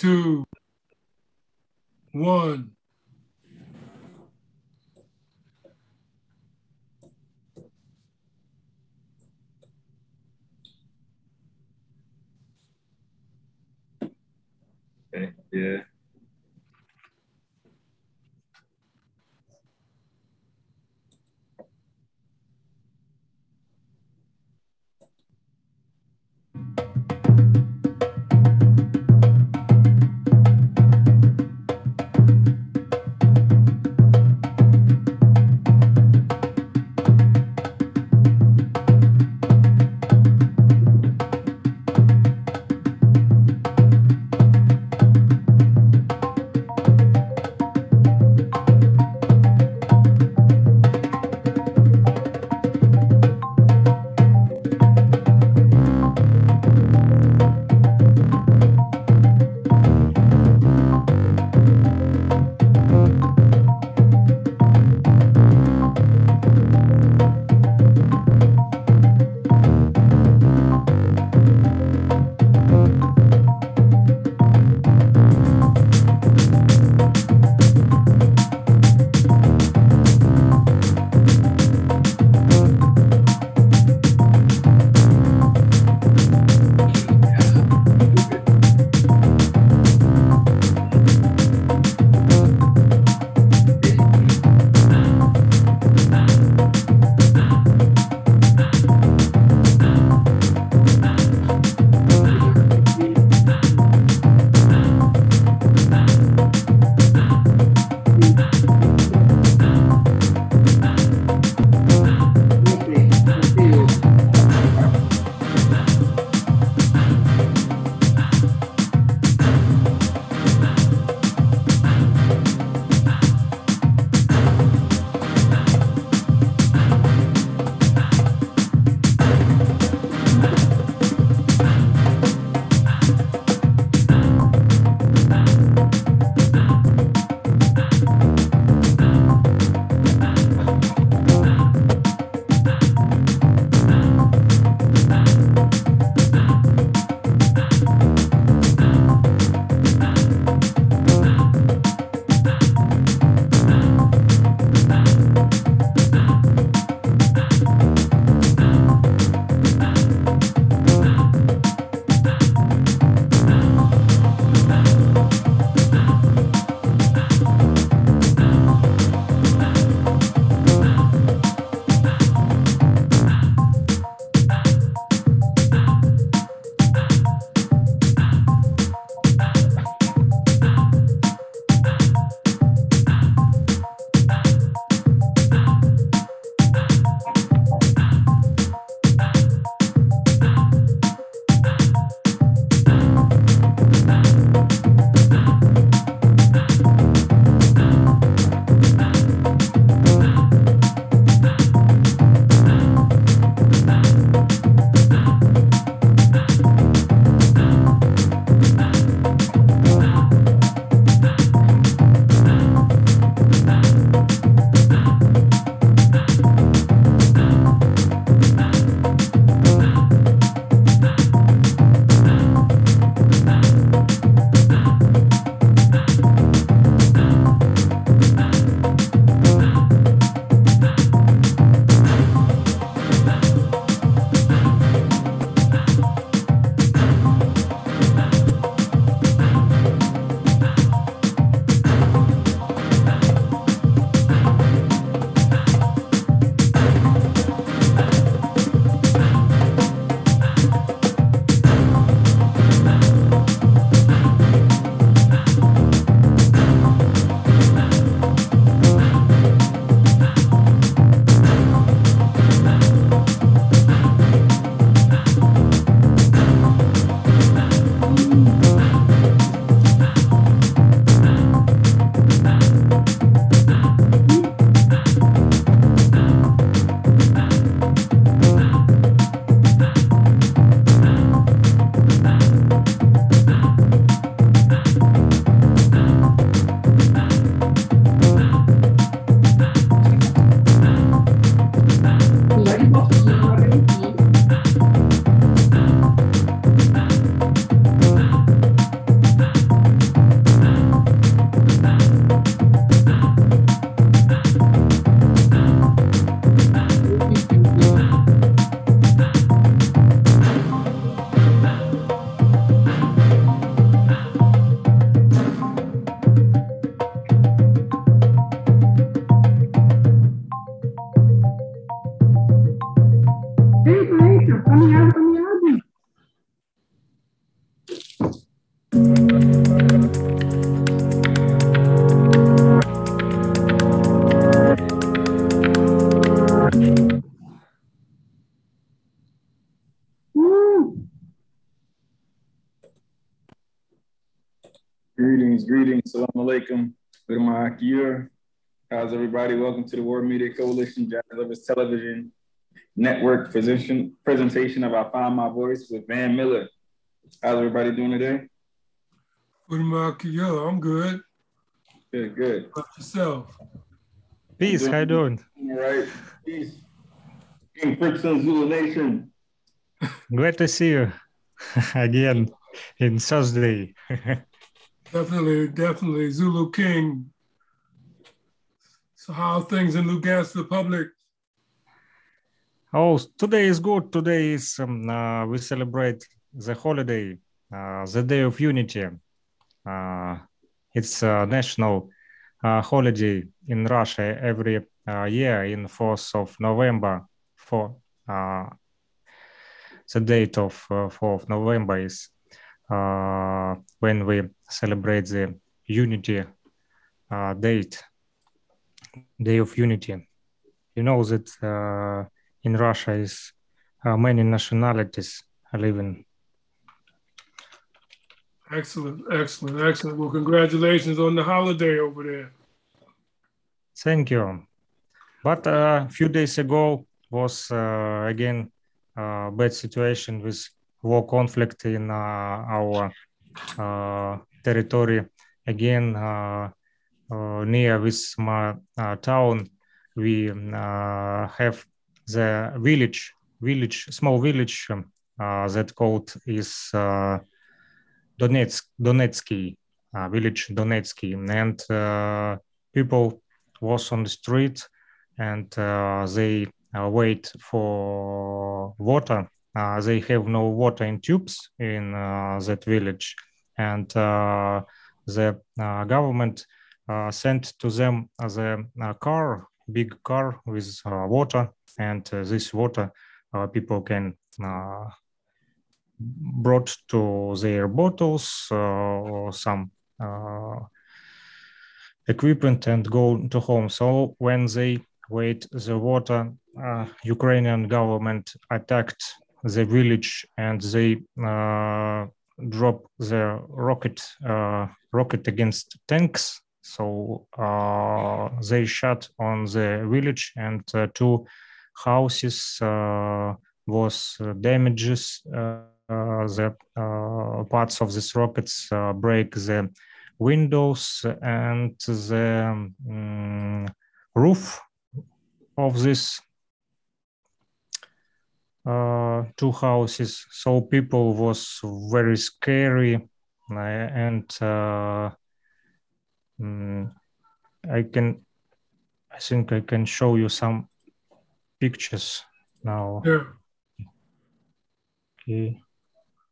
two, one. Okay, yeah. Coalition Jazz Lovers Television Network position, presentation of I Find My Voice with Van Miller. How's everybody doing today? good Yo, I'm good. Good, good. About yourself? Peace, how you doing? All right. Peace. King Frickson, Zulu Nation. Glad to see you again in Thursday. definitely, definitely. Zulu King. So how are things in Lugansk Republic? Oh, today is good. Today is um, uh, we celebrate the holiday, uh, the Day of Unity. Uh, it's a national uh, holiday in Russia every uh, year in 4th of November. For uh, the date of 4th of November is when we celebrate the Unity date, Day of Unity. You know that in Russia is many nationalities are living Excellent, excellent, excellent. Well, congratulations on the holiday over there. Thank you. But a uh, few days ago was uh, again a uh, bad situation with war conflict in uh, our uh, territory. Again, uh, near with my town, we have the village, village, small village uh, that called is uh, Donetsk, Donetsky uh, village, Donetsky, and uh, people was on the street and uh, they uh, wait for water. they have no water in tubes in that village, and the government sent to them the car, big car with water, and this water people can brought to their bottles uh, or some uh, equipment and go to home. So when they wait the water, uh, Ukrainian government attacked the village and they uh, drop the rocket uh, rocket against tanks. So uh, they shot on the village and two houses was damages uh, the uh, parts of these rockets uh, break the windows and the um, roof of this uh, two houses. So people was very scary and uh, um, i can i think i can show you some pictures now yeah okay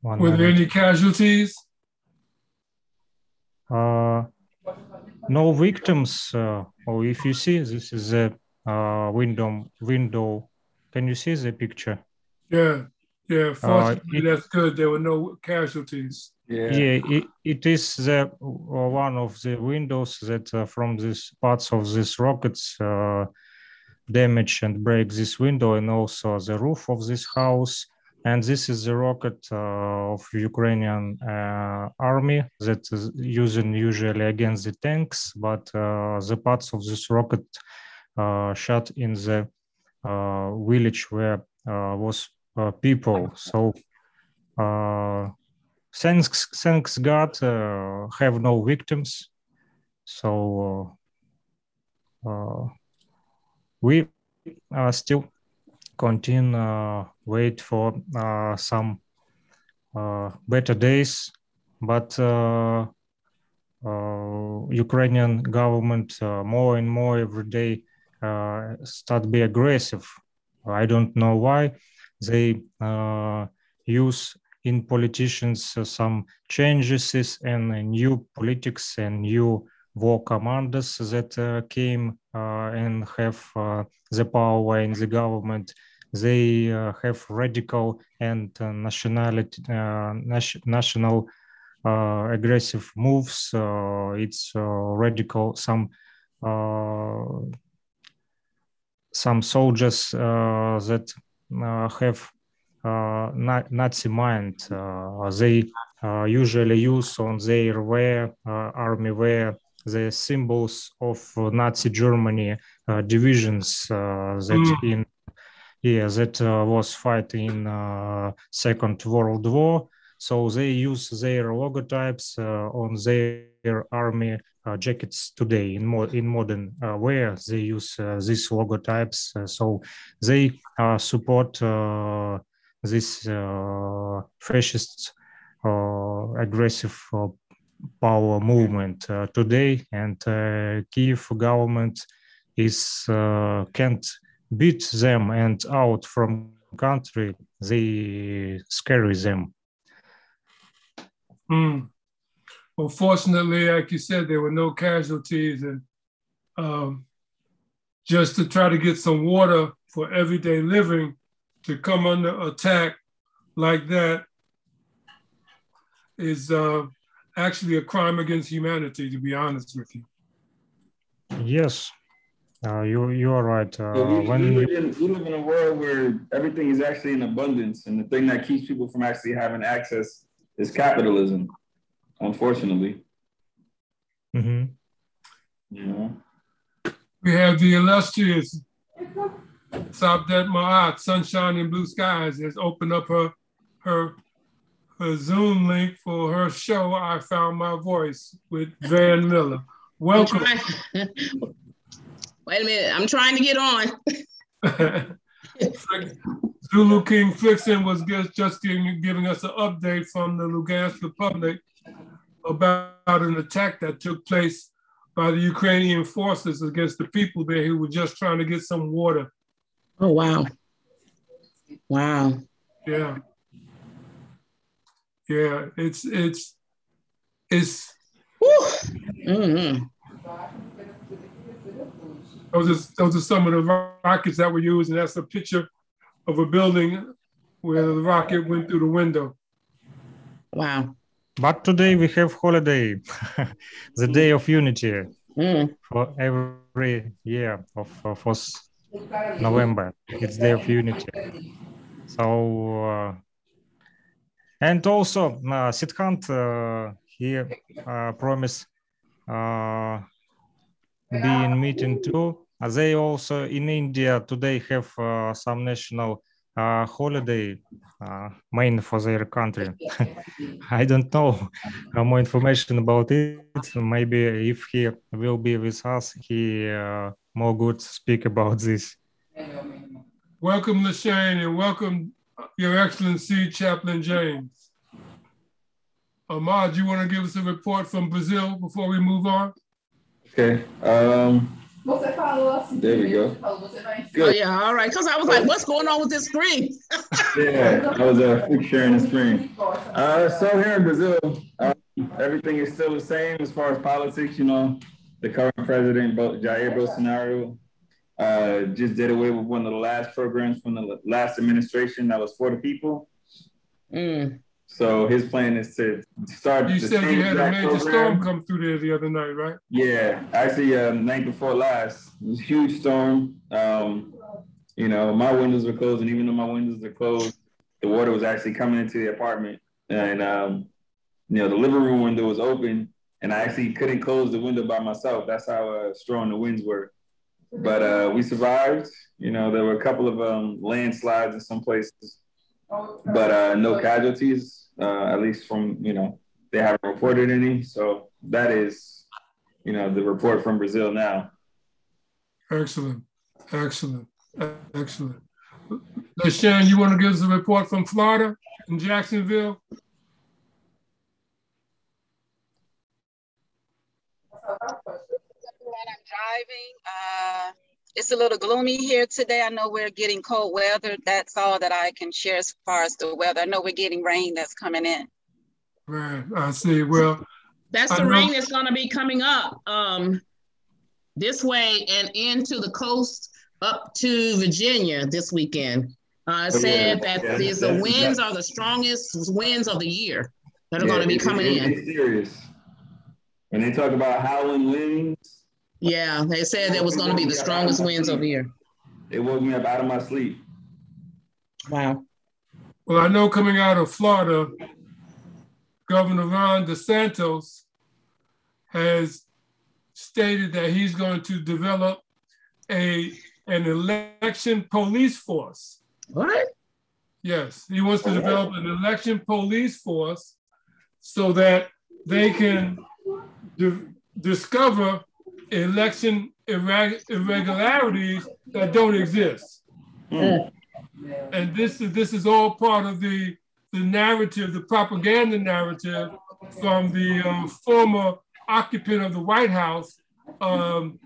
one Were there any casualties? Uh, no victims. Uh, or if you see, this is a uh, window. Window. Can you see the picture? Yeah, yeah. Uh, fortunately, it, that's good. There were no casualties. Yeah, yeah it, it is the uh, one of the windows that uh, from these parts of these rockets damage and break this window, and also the roof of this house and this is the rocket uh, of Ukrainian uh, army that is using usually against the tanks, but uh, the parts of this rocket shot in the village where was Uh, people. So uh, thanks, thanks God, uh, have no victims. So we are still continue uh, wait for uh, some uh, better days but ukrainian government more and more every day start be aggressive i don't know why they use in politicians uh, some changes and uh, new politics and new war commanders that uh, came and have the power in the government they uh, have radical and uh, nationality uh, national aggressive moves. it's radical. Some some soldiers that Uh, have uh, Nazi mind. Uh, they usually use on their wear, army wear, the symbols of Nazi Germany divisions that mm. in yeah that was fighting in Second World War. So they use their logotypes on their army uh, Uh, jackets today in more in modern uh, wear. They use uh, these logotypes uh, so they uh, support this fascist aggressive power movement today. And Kiev government is can't beat them and out from country. They scare them. Mm. Well, fortunately, like you said, there were no casualties, and um, just to try to get some water for everyday living to come under attack like that is uh, actually a crime against humanity, to be honest with you. Yes, uh, you you are right. Uh, yeah, we, when we live, in, we live in a world where everything is actually in abundance, and the thing that keeps people from actually having access is capitalism unfortunately. Mm-hmm. Yeah. We have the illustrious Sabdet Ma'at, Sunshine and Blue Skies, has opened up her her her Zoom link for her show. I found my voice with Van Miller. Welcome. Wait a minute, I'm trying to get on. Zulu King Fixin was just, just giving, giving us an update from the Lugansk Republic about an attack that took place by the Ukrainian forces against the people there who were just trying to get some water. Oh, wow. Wow. Yeah. Yeah, it's, it's, it's, mm-hmm. those, are, those are some of the rockets that were used, and that's a picture of a building where the rocket went through the window. Wow. But today we have holiday, the day of unity mm. for every year of, of first November. It's day of unity. So uh, and also uh, Siddhant uh, he uh, promised uh, be in meeting too. They also in India today have uh, some national uh, holiday uh, main for their country. I don't know more information about it. Maybe if he will be with us, he uh, more good speak about this. Welcome, Lashane, and welcome, Your Excellency, Chaplain James. Ahmad, you want to give us a report from Brazil before we move on? Okay. Um, você falou assim. There we go. Oh, yeah, all right. Because I was like, what's going on with this screen? yeah, I was uh, sharing the screen. Uh, so here in Brazil, uh, everything is still the same as far as politics. You know, the current president, Jair Bolsonaro, uh, just did away with one of the last programs from the last administration that was for the people. Mm. So his plan is to start. You said you had a major program. storm come through there the other night, right? Yeah, actually, uh, night before last, it was a huge storm. Um, you know, my windows were closed, and even though my windows are closed, the water was actually coming into the apartment, and um, you know, the living room window was open, and I actually couldn't close the window by myself. That's how uh, strong the winds were. But uh, we survived. You know, there were a couple of um, landslides in some places, but uh, no casualties uh, at least from you know they haven't reported any. So that is, you know, the report from Brazil now. Excellent, excellent, excellent. Shannon, you want to give us a report from Florida in Jacksonville? I'm driving. Uh, it's a little gloomy here today. I know we're getting cold weather. That's all that I can share as far as the weather. I know we're getting rain that's coming in. Right. I see. Well, that's the rain that's going to be coming up um, this way and into the coast up to Virginia this weekend. Uh, oh, said yeah, that yeah, these the winds are the strongest winds of the year that are yeah, going to be coming it, it, in. serious. When they talk about howling winds, yeah, they said that was going to be the strongest winds of the year. It woke me up out of my sleep. Wow. Well, I know coming out of Florida, Governor Ron DeSantis has stated that he's going to develop a an election police force. What? Yes, he wants to develop an election police force so that they can discover election irreg irregularities that don't exist. Mm. And this is this is all part of the the narrative, the propaganda narrative from the uh, former occupant of the White House, um,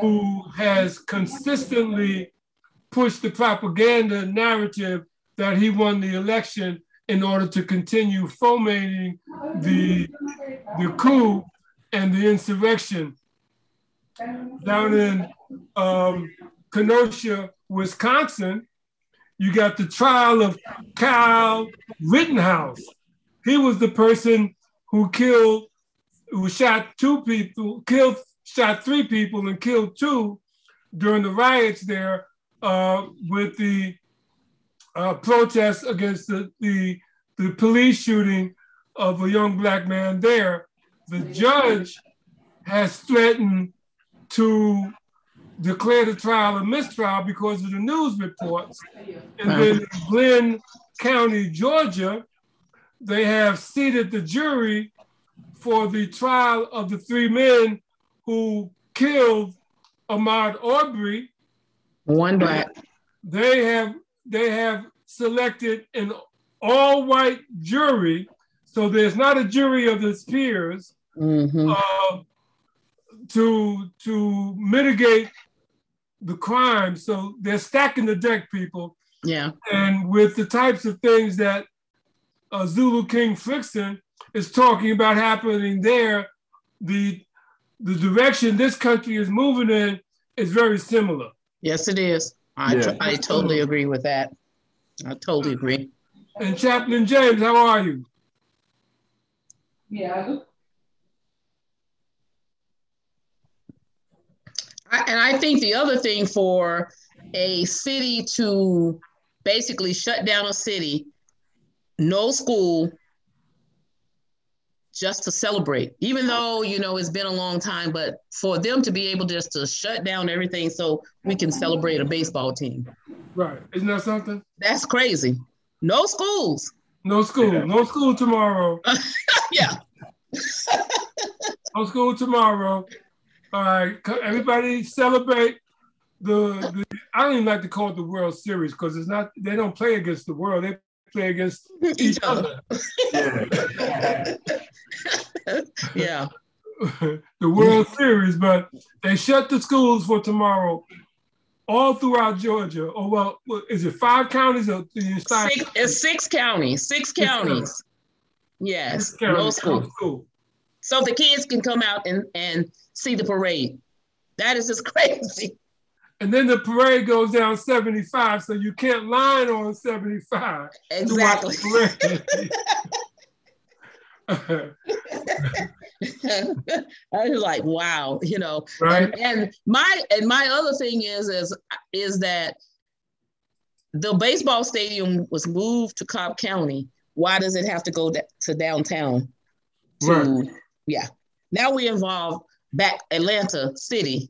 who has consistently pushed the propaganda narrative that he won the election in order to continue fomenting the, the coup and the insurrection down in um, Kenosha, Wisconsin, you got the trial of Kyle Rittenhouse. He was the person who killed, who shot two people, killed, shot three people and killed two during the riots there uh, with the uh, protests against the, the, the police shooting of a young black man there. The judge has threatened to declare the trial a mistrial because of the news reports. And then in Glynn County, Georgia, they have seated the jury for the trial of the three men who killed Ahmaud Arbery. One black. They have they have selected an all-white jury, so there's not a jury of his peers. Mm-hmm. Uh, to to mitigate the crime. So they're stacking the deck, people. Yeah. And with the types of things that uh, Zulu King Frickson is talking about happening there, the the direction this country is moving in is very similar. Yes, it is. I, yeah. I totally agree with that. I totally agree. And Chaplain James, how are you? Yeah. and I think the other thing for a city to basically shut down a city, no school, just to celebrate, even though you know it's been a long time, but for them to be able just to shut down everything so we can celebrate a baseball team. Right. Isn't that something? That's crazy. No schools. No school. No school tomorrow. yeah. no school tomorrow. All right, everybody celebrate the, the, I don't even like to call it the World Series because it's not. They don't play against the world. They play against each, each other. other. yeah. the World Series, but they shut the schools for tomorrow, all throughout Georgia. Oh well, is it five counties or six, it's six counties? Six counties. Yes, six counties. no school. school. So the kids can come out and and see the parade. That is just crazy. And then the parade goes down 75, so you can't line on 75. Exactly. I was like, wow, you know. Right. And, and, my and my other thing is is is that the baseball stadium was moved to Cobb County. Why does it have to go to downtown? To, right. Yeah. Now we involve back Atlanta City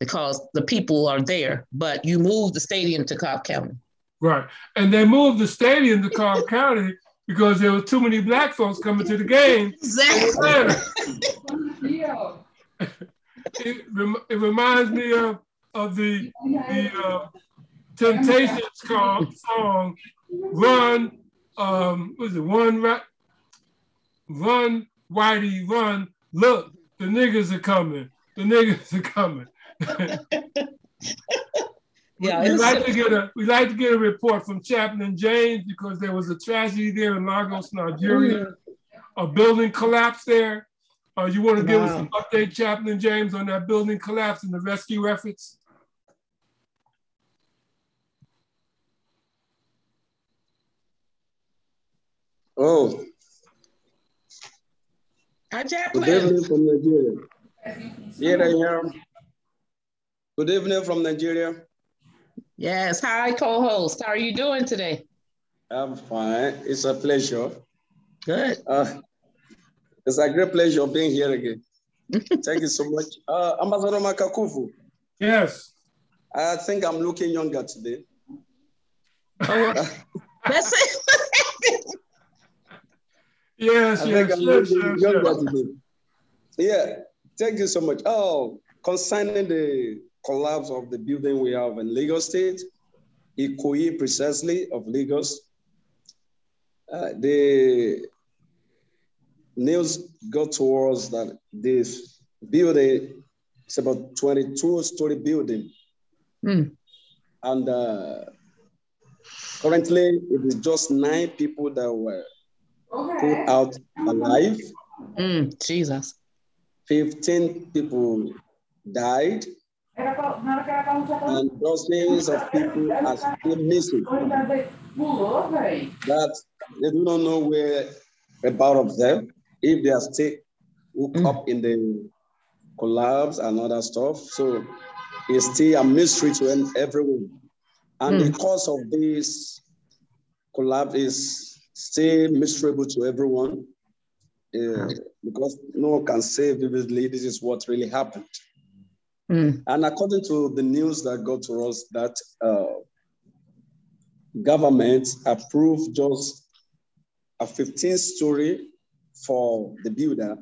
because the people are there, but you moved the stadium to Cobb County. Right. And they moved the stadium to Cobb County because there were too many black folks coming to the game. Exactly. it, it reminds me of, of the, the uh, Temptations song, Run, um, was it One, Run, Whitey, Run, Look, the niggas are coming. The niggas are coming. yeah, we like to get a we like to get a report from Chaplain James because there was a tragedy there in Lagos, Nigeria. Mm. A building collapsed there. Uh, you want to wow. give us an update, Chaplain James, on that building collapse and the rescue efforts? Oh, Hi, Chaplain. Good evening from Nigeria. Yeah, I am. Good evening from Nigeria. Yes. Hi, co-host. How are you doing today? I'm fine. It's a pleasure. Good. Uh, it's a great pleasure being here again. Thank you so much. Uh, Ambassador Makakufu. Yes. I think I'm looking younger today. Oh, that's it. yes, I yes, yes, yes, yes. Yeah, thank you so much. Oh, concerning the collapse of the building we have in Lagos State, Ikoyi precisely of Lagos, uh, the news got towards that this building is about 22 story building. Hmm. And uh, currently it is just nine people that were put out alive. Mm, Jesus. 15 people died and dozens of people are still missing. That they do not know where about of them, if they are still hooked mm. up in the collapse and other stuff. So it's still a mystery to everyone. And mm. the cause of this collapse is still miserable to everyone uh, because no one can say vividly this is what really happened. Mm, And according to the news that got to us, that uh, government approved just a 15 story for the builder,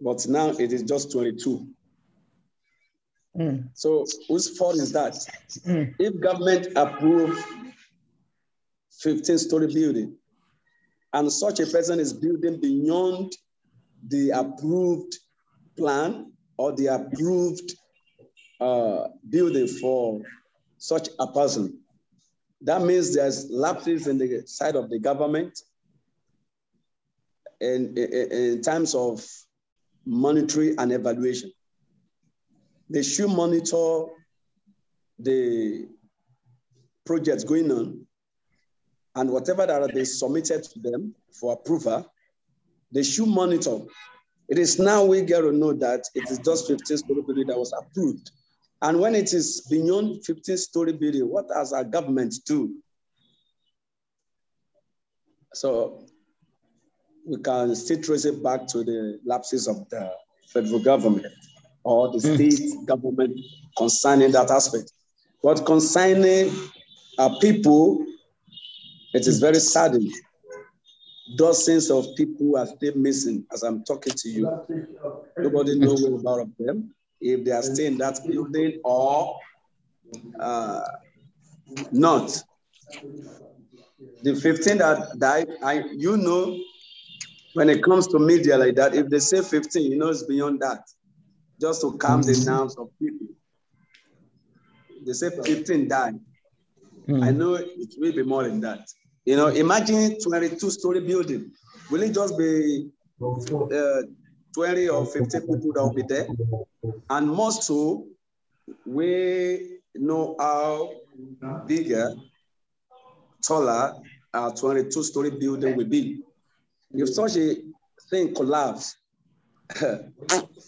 but now it is just 22. mm, So whose fault is that? mm, If government approve 15 story building and such a person is building beyond the approved plan or the approved uh, building for such a person, that means there's lapses in the side of the government in, in, in terms of monetary and evaluation. They should monitor the projects going on and whatever that they submitted to them for approval, they should monitor. It is now we get to know that it is just 15 story building that was approved. And when it is beyond 15 story building, what does our government do? So we can still trace it back to the lapses of the federal government or the hmm. state government concerning that aspect. But concerning our people, it is very saddening. Dozens of people are still missing as I'm talking to you. Nobody knows about them, if they are still in that building or uh, not. The 15 that died, I, you know, when it comes to media like that, if they say 15, you know it's beyond that, just to calm the nerves of people. They say 15 died. I know it will be more than that. You know, imagine 22 story building. Will it just be uh, 20 or 15 people that will be there? And more so, we know how bigger, taller our 22 story building will be. If such a thing collapse,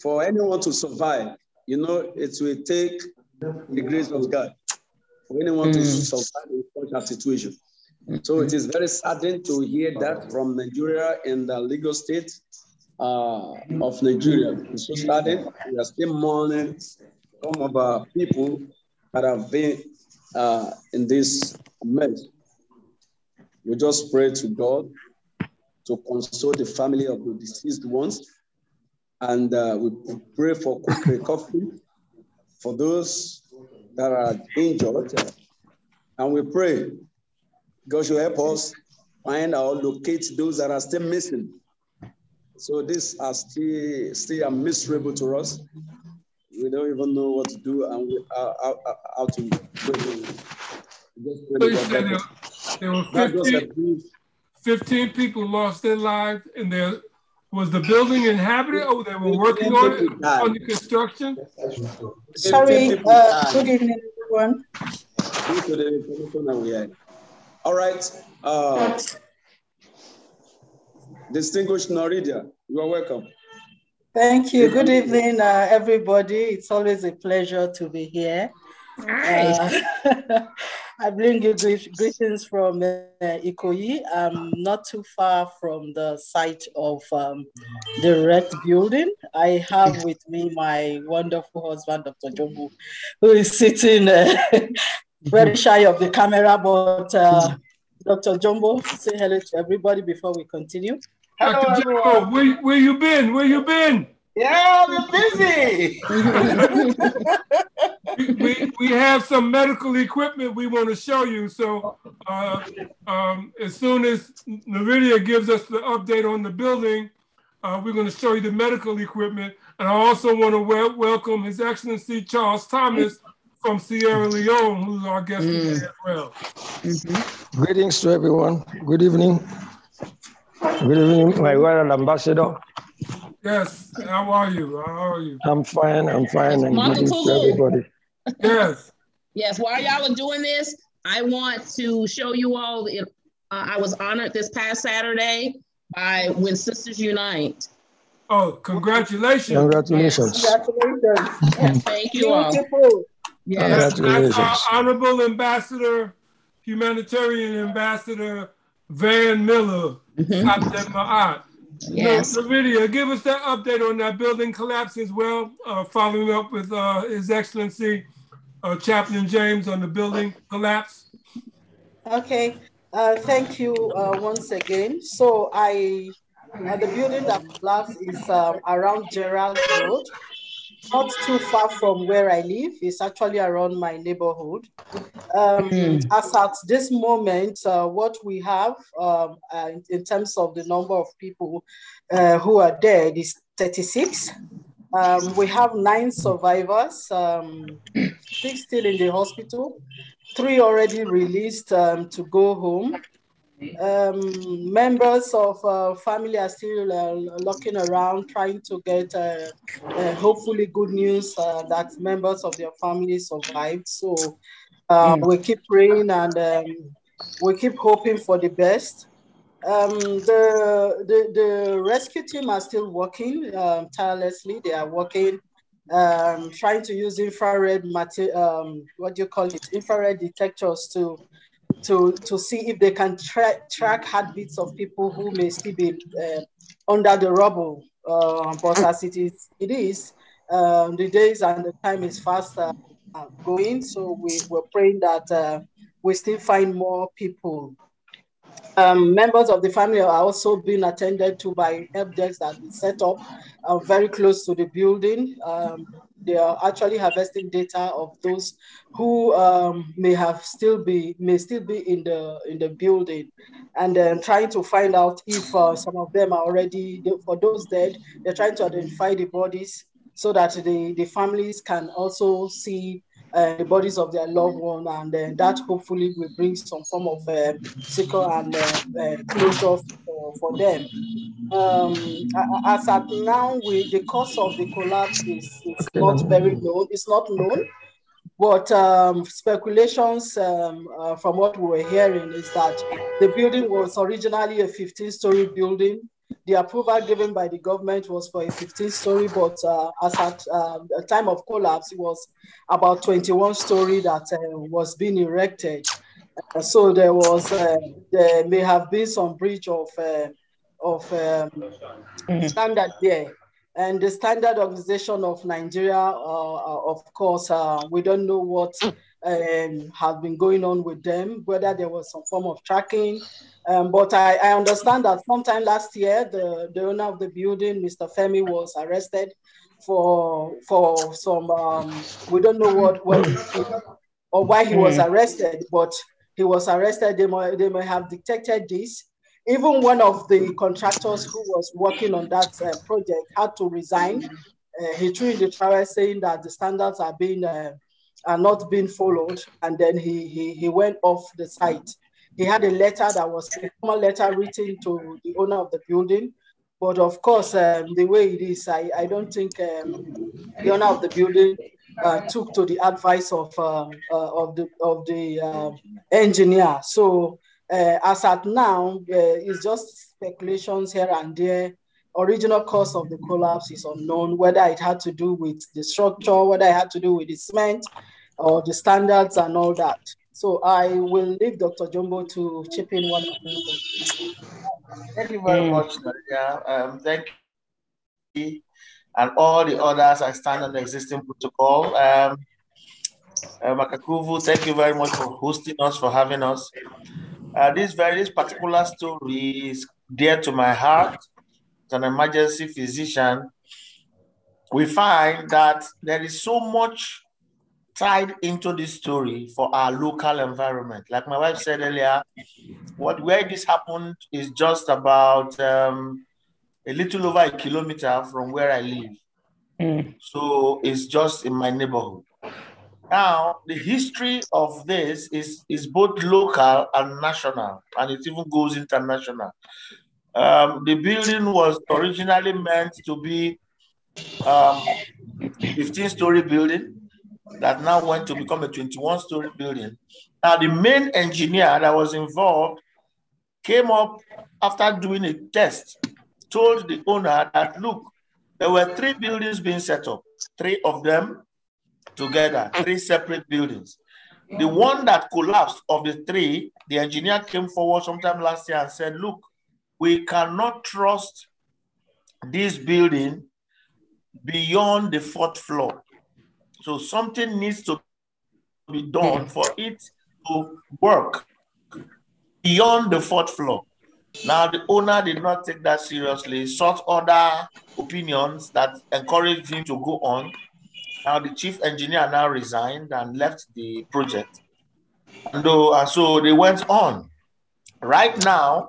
for anyone to survive, you know, it will take the grace of God for anyone to survive in such a situation. So it is very saddening to hear that from Nigeria and the legal state uh, of Nigeria. It's so saddening. We are still mourning some of our people that have been uh, in this mess. We just pray to God to console the family of the deceased ones. And uh, we pray for recovery for those that are injured. And we pray God should help us find or locate those that are still missing. So these are still still are miserable to us. We don't even know what to do and we, how, how, how to pray. So you said there, were 15, 15 people lost their lives, and there was the building inhabited, or they were working on it, on the construction? Sorry, uh, good evening, everyone. All right. Uh, distinguished Noridia, you are welcome. Thank you. Good evening, uh, everybody. It's always a pleasure to be here. Uh, I bring you greetings from uh, Ikoyi. I'm not too far from the site of um, the red building. I have with me my wonderful husband, Dr. Jumbo, who is sitting uh, very shy of the camera, but uh, Dr. Jumbo, say hello to everybody before we continue. Hello, Dr. Jumbo, where, where you been? Where you been? Yeah, I've been busy. we, we have some medical equipment we want to show you. So uh, um, as soon as Naridia gives us the update on the building, uh, we're going to show you the medical equipment. And I also want to wel welcome His Excellency Charles Thomas from Sierra Leone, who's our guest mm. today as well. Mm -hmm. Greetings to everyone. Good evening. Good evening, my royal ambassador. Yes. How are you? How are you? I'm fine. I'm fine. And greetings to everybody. Yes. yes. While y'all are doing this, I want to show you all. uh, I was honored this past Saturday by When Sisters Unite. Oh, congratulations! Congratulations! Congratulations! Yes, thank you all. Yes. That's our honorable ambassador, humanitarian ambassador Van Miller, mm-hmm. Yes. The, video, give us that update on that building collapse as well, uh, following up with uh, His Excellency uh, Chaplain James on the building collapse. Okay, uh, thank you uh, once again. So I, uh, the building that collapsed is um, around Gerrard Road not too far from where I live. It's actually around my neighborhood. Um, mm. As at this moment, uh, what we have um, uh, in terms of the number of people uh, who are dead is 36. Um, we have nine survivors, um, six still in the hospital, three already released um, to go home um, members of uh, family are still uh, looking around trying to get uh, uh hopefully good news uh, that members of their family survived. So mm. we keep praying and um, we keep hoping for the best. Um, the, the, the rescue team are still working um, tirelessly. They are working, um, trying to use infrared, mater- um, what do you call it, infrared detectors to to, to see if they can tra track heartbeats of people who may still be uh, under the rubble. Uh, but as it is, it is um, the days and the time is fast uh, going. So we, we're praying that uh, we still find more people. Um, members of the family are also being attended to by help desks that we set up uh, very close to the building. Um, they are actually harvesting data of those who um, may have still be may still be in the in the building, and then trying to find out if uh, some of them are already for those dead. They're trying to identify the bodies so that the the families can also see uh, the bodies of their loved one, and then that hopefully will bring some form of uh, secure and uh, uh closure for, for them. Um, as at now, we, the cause of the collapse is, is not very known. It's not known, but um, speculations um, uh, from what we were hearing is that the building was originally a 15-story building the approval given by the government was for a 15 story, but uh, as at um, the time of collapse, it was about 21 story that uh, was being erected. Uh, so there was, uh, there may have been some breach of, uh, of um, mm-hmm. standard there. And the standard organization of Nigeria, uh, of course, we don't know what um, have been going on with them, whether there was some form of tracking. Um, but I, I, understand that sometime last year, the, the owner of the building, Mr. Femi, was arrested for for some, um, we don't know what, what or why he was hmm. arrested, but he was arrested. They may, they may have detected this. Even one of the contractors who was working on that uh, project had to resign. Uh, he threw in the trial saying that the standards are being uh, are not being followed. And then he, he, he went off the site. He had a letter that was a formal letter written to the owner of the building. But of course, um, the way it is, I, I don't think um, the owner of the building uh, took to the advice of, uh, uh, of the, of the um, engineer. So uh, as at now, uh, it's just speculations here and there original cause of the collapse is unknown, whether it had to do with the structure, whether it had to do with the cement, or the standards and all that. So I will leave Dr. Jumbo to chip in one. Thank you very much, Nadia. Um, thank you. And all the others, I stand on the existing protocol. Um, uh, Makakuvu, thank you very much for hosting us, for having us. Uh, this very particular story is dear to my heart. As an emergency physician, we find that there is so much tied into this story for our local environment. Like my wife said earlier, what where this happened is just about um, a little over a kilometer from where I live. Mm. So it's just in my neighborhood. Now, the history of this is, is both local and national, and it even goes international. Um, the building was originally meant to be um, 15 story building that now went to become a 21 story building. Now, the main engineer that was involved came up after doing a test, told the owner that, look, there were three buildings being set up, three of them together, three separate buildings. The one that collapsed of the three, the engineer came forward sometime last year and said, look, we cannot trust this building beyond the fourth floor. So something needs to be done for it to work beyond the fourth floor. Now, the owner did not take that seriously, sought other opinions that encouraged him to go on. Now the chief engineer now resigned and left the project. And, uh, and so they went on. Right now,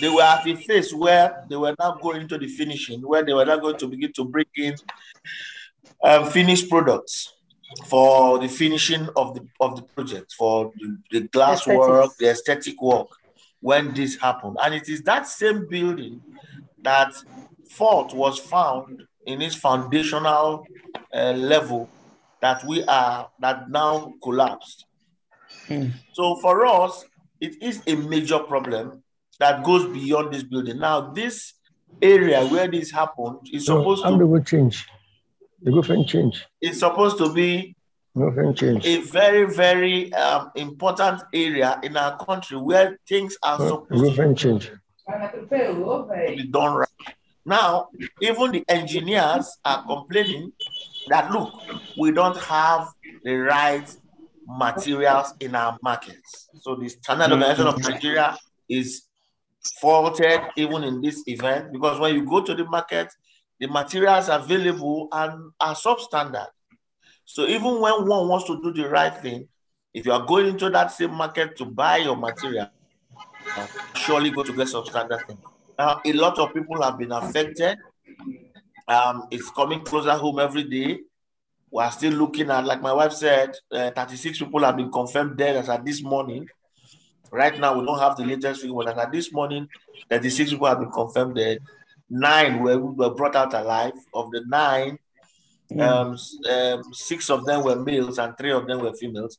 they were at the phase where they were now going to the finishing, where they were now going to begin to bring in um, finished products for the finishing of the of the project, for the, the glass work, the aesthetic work, when this happened. And it is that same building that fault was found in its foundational uh, level that we are that now collapsed. Mm. So for us, it is a major problem that goes beyond this building. Now, this area where this happened is supposed no, to go change. The government change. It's supposed to be change. a very, very um, important area in our country where things are supposed to change. be done right. Now, even the engineers are complaining that look, we don't have the right materials in our markets. So the Standard Organization of Nigeria is faulted even in this event because when you go to the market, the materials available and are substandard. So even when one wants to do the right thing, if you are going into that same market to buy your material, surely go to get substandard thing. Now, a lot of people have been affected. Um, it's coming closer home every day. We are still looking at, like my wife said, uh, 36 people have been confirmed dead as at this morning. Right now, we don't have the latest figure, but as at this morning, 36 people have been confirmed dead. Nine were, were brought out alive. Of the nine, mm. um, um, six of them were males and three of them were females.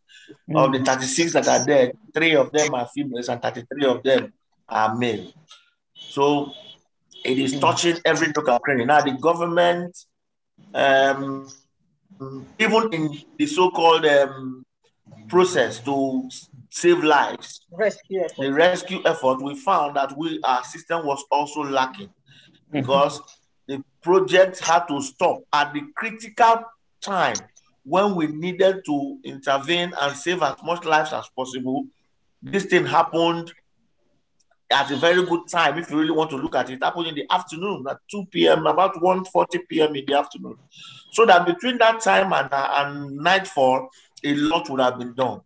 Mm. Of the 36 that are dead, three of them are females and 33 of them are male. So it is mm. touching every nook and cranny. Now, the government, um, even in the so-called um, process to save lives, rescue the rescue effort, we found that we our system was also lacking mm-hmm. because the project had to stop at the critical time when we needed to intervene and save as much lives as possible. This thing happened at a very good time if you really want to look at it. it happened in the afternoon at 2 p.m., about 1.40 p.m. in the afternoon. So that between that time and, uh, and nightfall, a lot would have been done.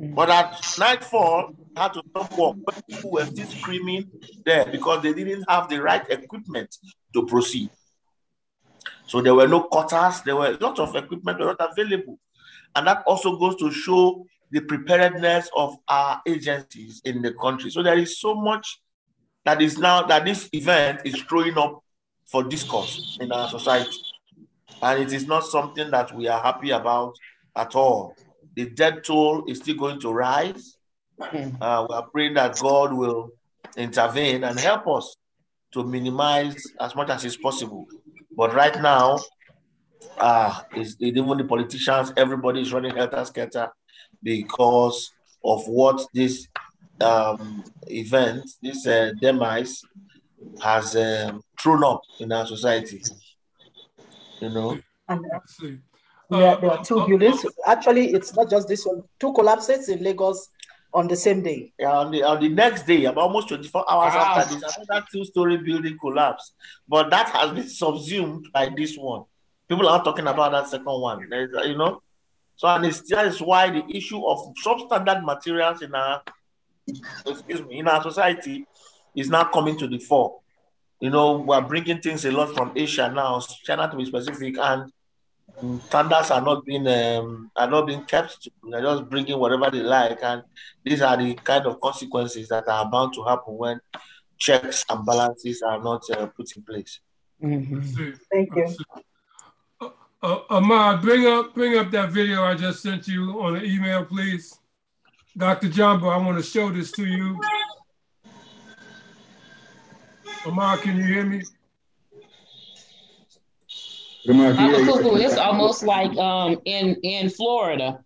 Mm. But at nightfall, had to stop work. People were still screaming there because they didn't have the right equipment to proceed. So there were no cutters, there were a lot of equipment were not available. And that also goes to show the preparedness of our agencies in the country. So there is so much that is now that this event is throwing up for discourse in our society. And it is not something that we are happy about at all. The death toll is still going to rise. Hmm. Uh, we are praying that God will intervene and help us to minimize as much as is possible. But right now, ah, is even the politicians, everybody is running helter skelter because of what this um, event, this uh, demise, has um, thrown up in our society. You know. And, yeah, uh, there are two uh, buildings. Actually, it's not just this one. Two collapses in Lagos on the same day. Yeah, on the on the next day, about almost 24 hours wow. after this, another two-story building collapsed. But that has been subsumed by this one. People are talking about that second one. Eh, you know, so and it's, that is why the issue of substandard materials in our excuse me in our society is now coming to the fore. You know, we're bringing things a lot from Asia now, China to be specific, and standards are not being um, are not being kept. They're just bringing whatever they like, and these are the kind of consequences that are bound to happen when checks and balances are not uh, put in place. Mm-hmm. Thank you. Uh, uh, Ahmad, bring up bring up that video I just sent you on the email, please. Dr. Jumbo, I want to show this to you. Ahmad, can you hear me? It's almost like um in in Florida.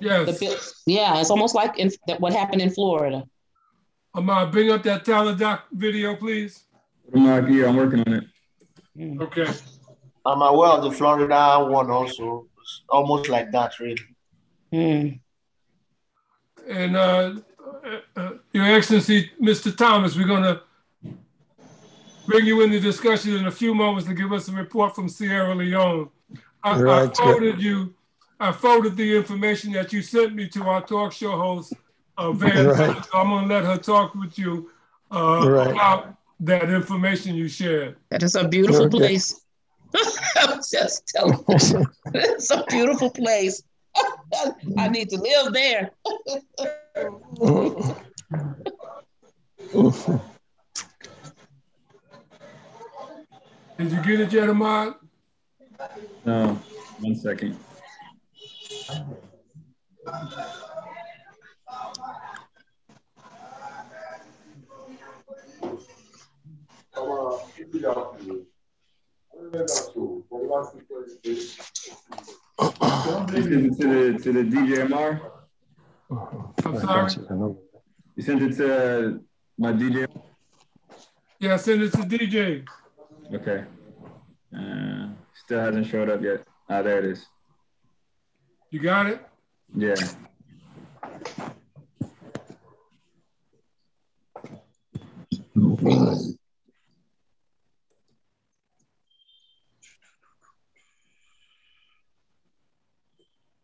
Yes. The, yeah, it's almost like in, what happened in Florida. Ahmad, bring up that Teladoc video, please. I'm here. I'm working on it. Mm. Okay. I'm aware of the Florida one also. It's almost like that, really. Mm. And uh, uh, uh, Your Excellency, Mr. Thomas, we're going to bring you into discussion in a few moments to give us a report from Sierra Leone. I, right. I forwarded you, I forwarded the information that you sent me to our talk show host, uh, Van. Right. So I'm going to let her talk with you uh, right. about that information you shared. That is a beautiful okay. place. I'm just telling you, it's a beautiful place. I need to live there. Did you get it, Jeremiah? No, one second. You sent it to the to the DJMR. Uh-huh. I'm sorry. You sent it to uh, my DJ. Yeah, send it to DJ. Okay. Uh, still hasn't showed up yet. Ah, there it is. You got it? Yeah.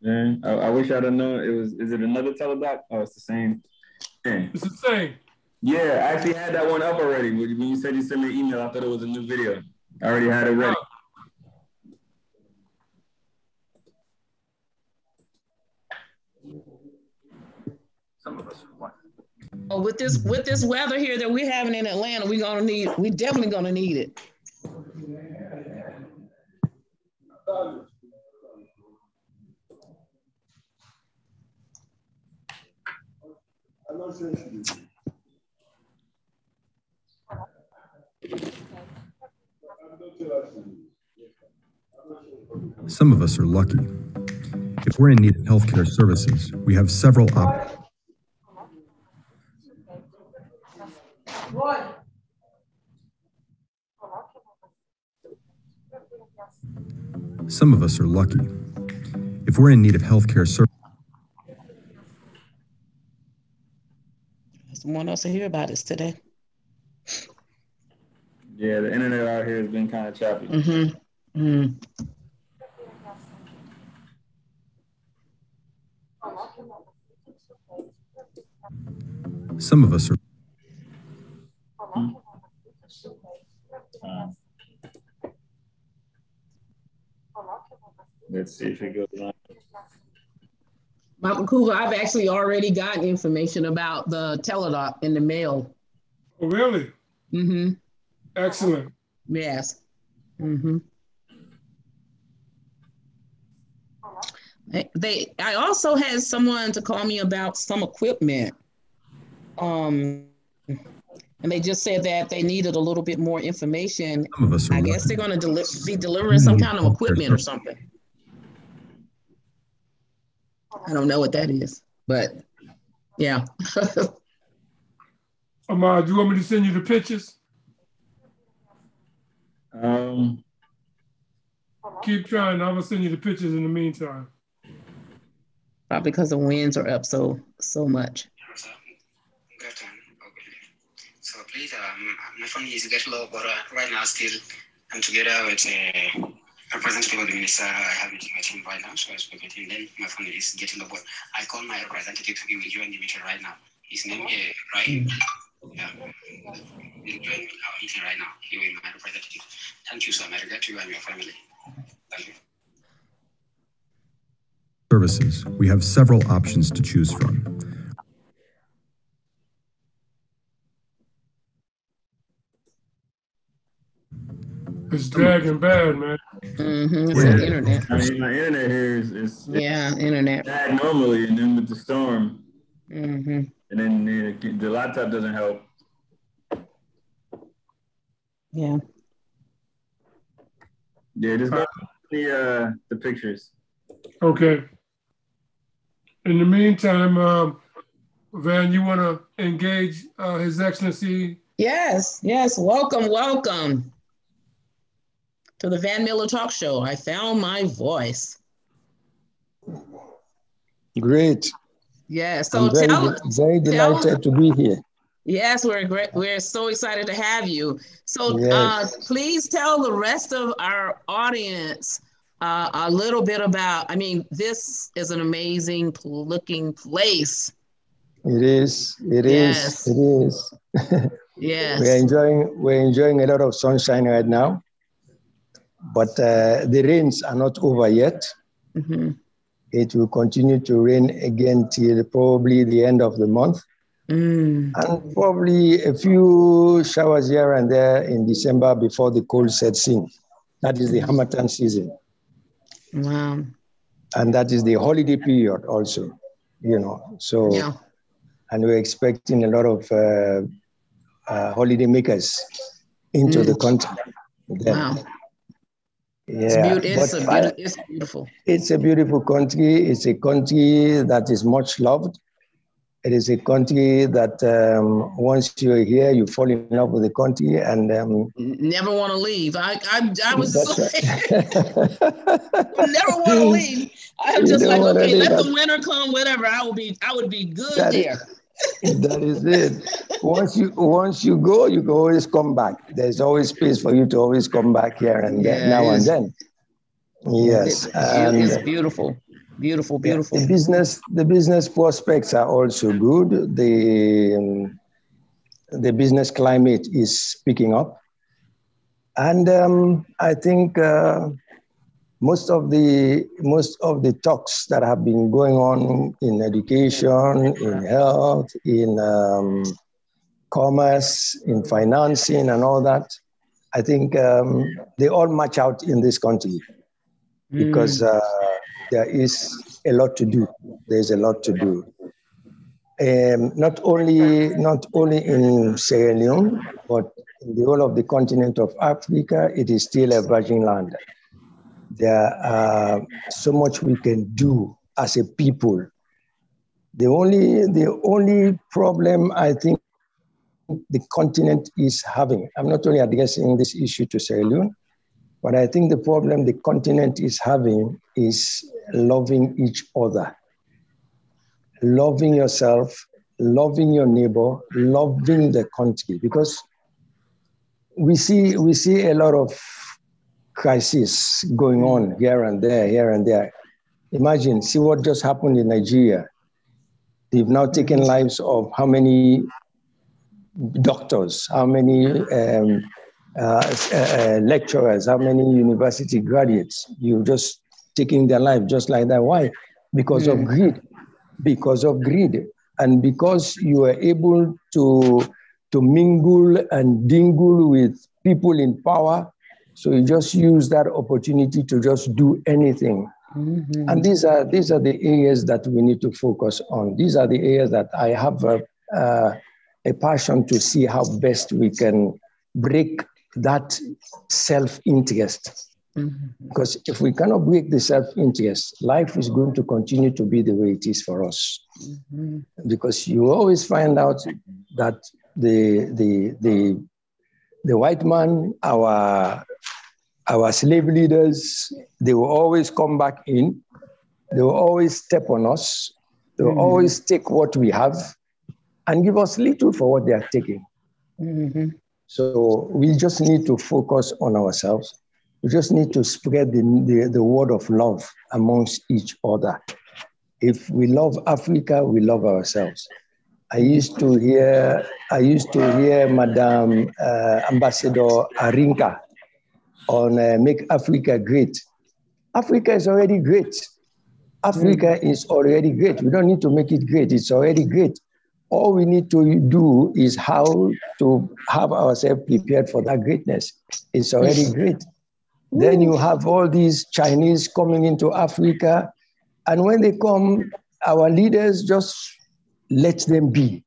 Man, I, I, wish I'd have known it was. Is it another Teladoc? Oh, it's the same. Thing. It's the same. Yeah, I actually had that one up already. When you said you sent me an email, I thought it was a new video. I already had it ready. Some of us Oh, with this with this weather here that we're having in Atlanta, we're gonna need we definitely gonna need it. Some of us are lucky. If we're in need of healthcare services, we have several options. Some of us are lucky. If we're in need of healthcare services, someone else to hear about this today. Yeah, the internet out here has been kind of choppy. Mm-hmm. Mm-hmm. Some of us are. let's see if it goes on. Malcolm Cougar, I've actually already gotten information about the Teladoc in the mail. Oh, really? Mm-hmm. Excellent. Yes. Mm-hmm. They, I also had someone to call me about some equipment. Um, and they just said that they needed a little bit more information. Some of us. I guess they're going to deli- be delivering some kind of equipment or something. I don't know what that is, but yeah. Ahmad, do you want me to send you the pictures? Um, Keep trying. I'm gonna send you the pictures in the meantime. Probably because the winds are up so so much. So please, um, my family is getting low, but uh, right now still I'm together with a representative of the minister. I have meeting with him right now, so I spoke with him. Then my family is getting low, but I call my representative to be with you in the meeting right now. His name is uh, Ryan. Yeah, he's joining our meeting right now. He will be my representative. Thank you, sir. I regret to you and your family. Thank you. Services, we have several options to choose from. It's dragging bad, man. Mm-hmm. It's the internet. I mean, my internet here is, is Yeah, internet. bad normally, and then with the storm, Mm-hmm. And then the, the laptop doesn't help. Yeah. Yeah, just go the uh the pictures. Okay. In the meantime, um, Van, you want to engage uh, His Excellency? Yes, yes. Welcome, welcome to the Van Miller Talk Show. I found my voice. Great. Yeah. So I'm very, tell, very tell- delighted to be here. Yes, we're great. We're so excited to have you. So, uh, please tell the rest of our audience uh, a little bit about. I mean, this is an amazing looking place. It is. It is. Yes. It is. Yes. We're enjoying. We're enjoying a lot of sunshine right now, but uh, the rains are not over yet. Mhm. It will continue to rain again till probably the end of the month, Mm. and probably a few showers here and there in December before the cold sets in. That is the Harmattan season. Wow. and that is the holiday period also you know so Yeah. and we're expecting a lot of uh, uh, holiday makers into the country then. Wow. It's, yeah it's, a but it's beautiful. it's a beautiful country it's a country that is much loved it is a country that um, once you're here you fall in love with the country and um, Never want to leave. I, I, I was That's so, never want to leave. I'm just like, okay, leave. let the winter come, whatever. I will be, I would be good That- there. That is it. Once you once you go, you can always come back. There's always space for you to always come back here and there, Yeah, now and then. Yes, It- and it's beautiful, beautiful, beautiful. the business the business prospects are also good. The um, the business climate is picking up, and um, I think uh, most of the most of the talks that have been going on in education, in health, in um, commerce, in financing, and all that, I think um, they all match out in this country because uh, there is a lot to do. There's a lot to do. Um, not only not only in Sierra Leone, but in the whole of the continent of Africa, it is still a virgin land. There are so much we can do as a people. The only the only problem I think the continent is having. I'm not only addressing this issue to Sierra Leone, but I think the problem the continent is having is loving each other, loving yourself, loving your neighbor, loving the country. Because we see we see a lot of crisis going on here and there, here and there. Imagine, see what just happened in Nigeria. They've now taken lives of how many doctors, how many um, uh, uh, lecturers, how many university graduates. You're just taking their life just like that. Why? Because of greed. Because of greed. And because you are able to, to mingle and dingle with people in power, so you just use that opportunity to just do anything. And these are these are the areas that we need to focus on. These are the areas that I have a, uh, a passion to see how best we can break that self-interest. Mm-hmm. Because if we cannot break the self-interest, life is going to continue to be the way it is for us. Mm-hmm. Because you always find out that the the the the white man, our our slave leaders, they will always come back in. They will always step on us. They will mm-hmm. always take what we have and give us little for what they are taking. Mm-hmm. So we just need to focus on ourselves. We just need to spread the, the, the word of love amongst each other. If we love Africa, we love ourselves. I used to hear, I used to hear Madam uh, Ambassador Arinka on uh, Make Africa Great. Africa is already great. Africa mm. is already great. We don't need to make it great. It's already great. All we need to do is how to have ourselves prepared for that greatness. It's already great. Then you have all these Chinese coming into Africa. And when they come, our leaders just let them be.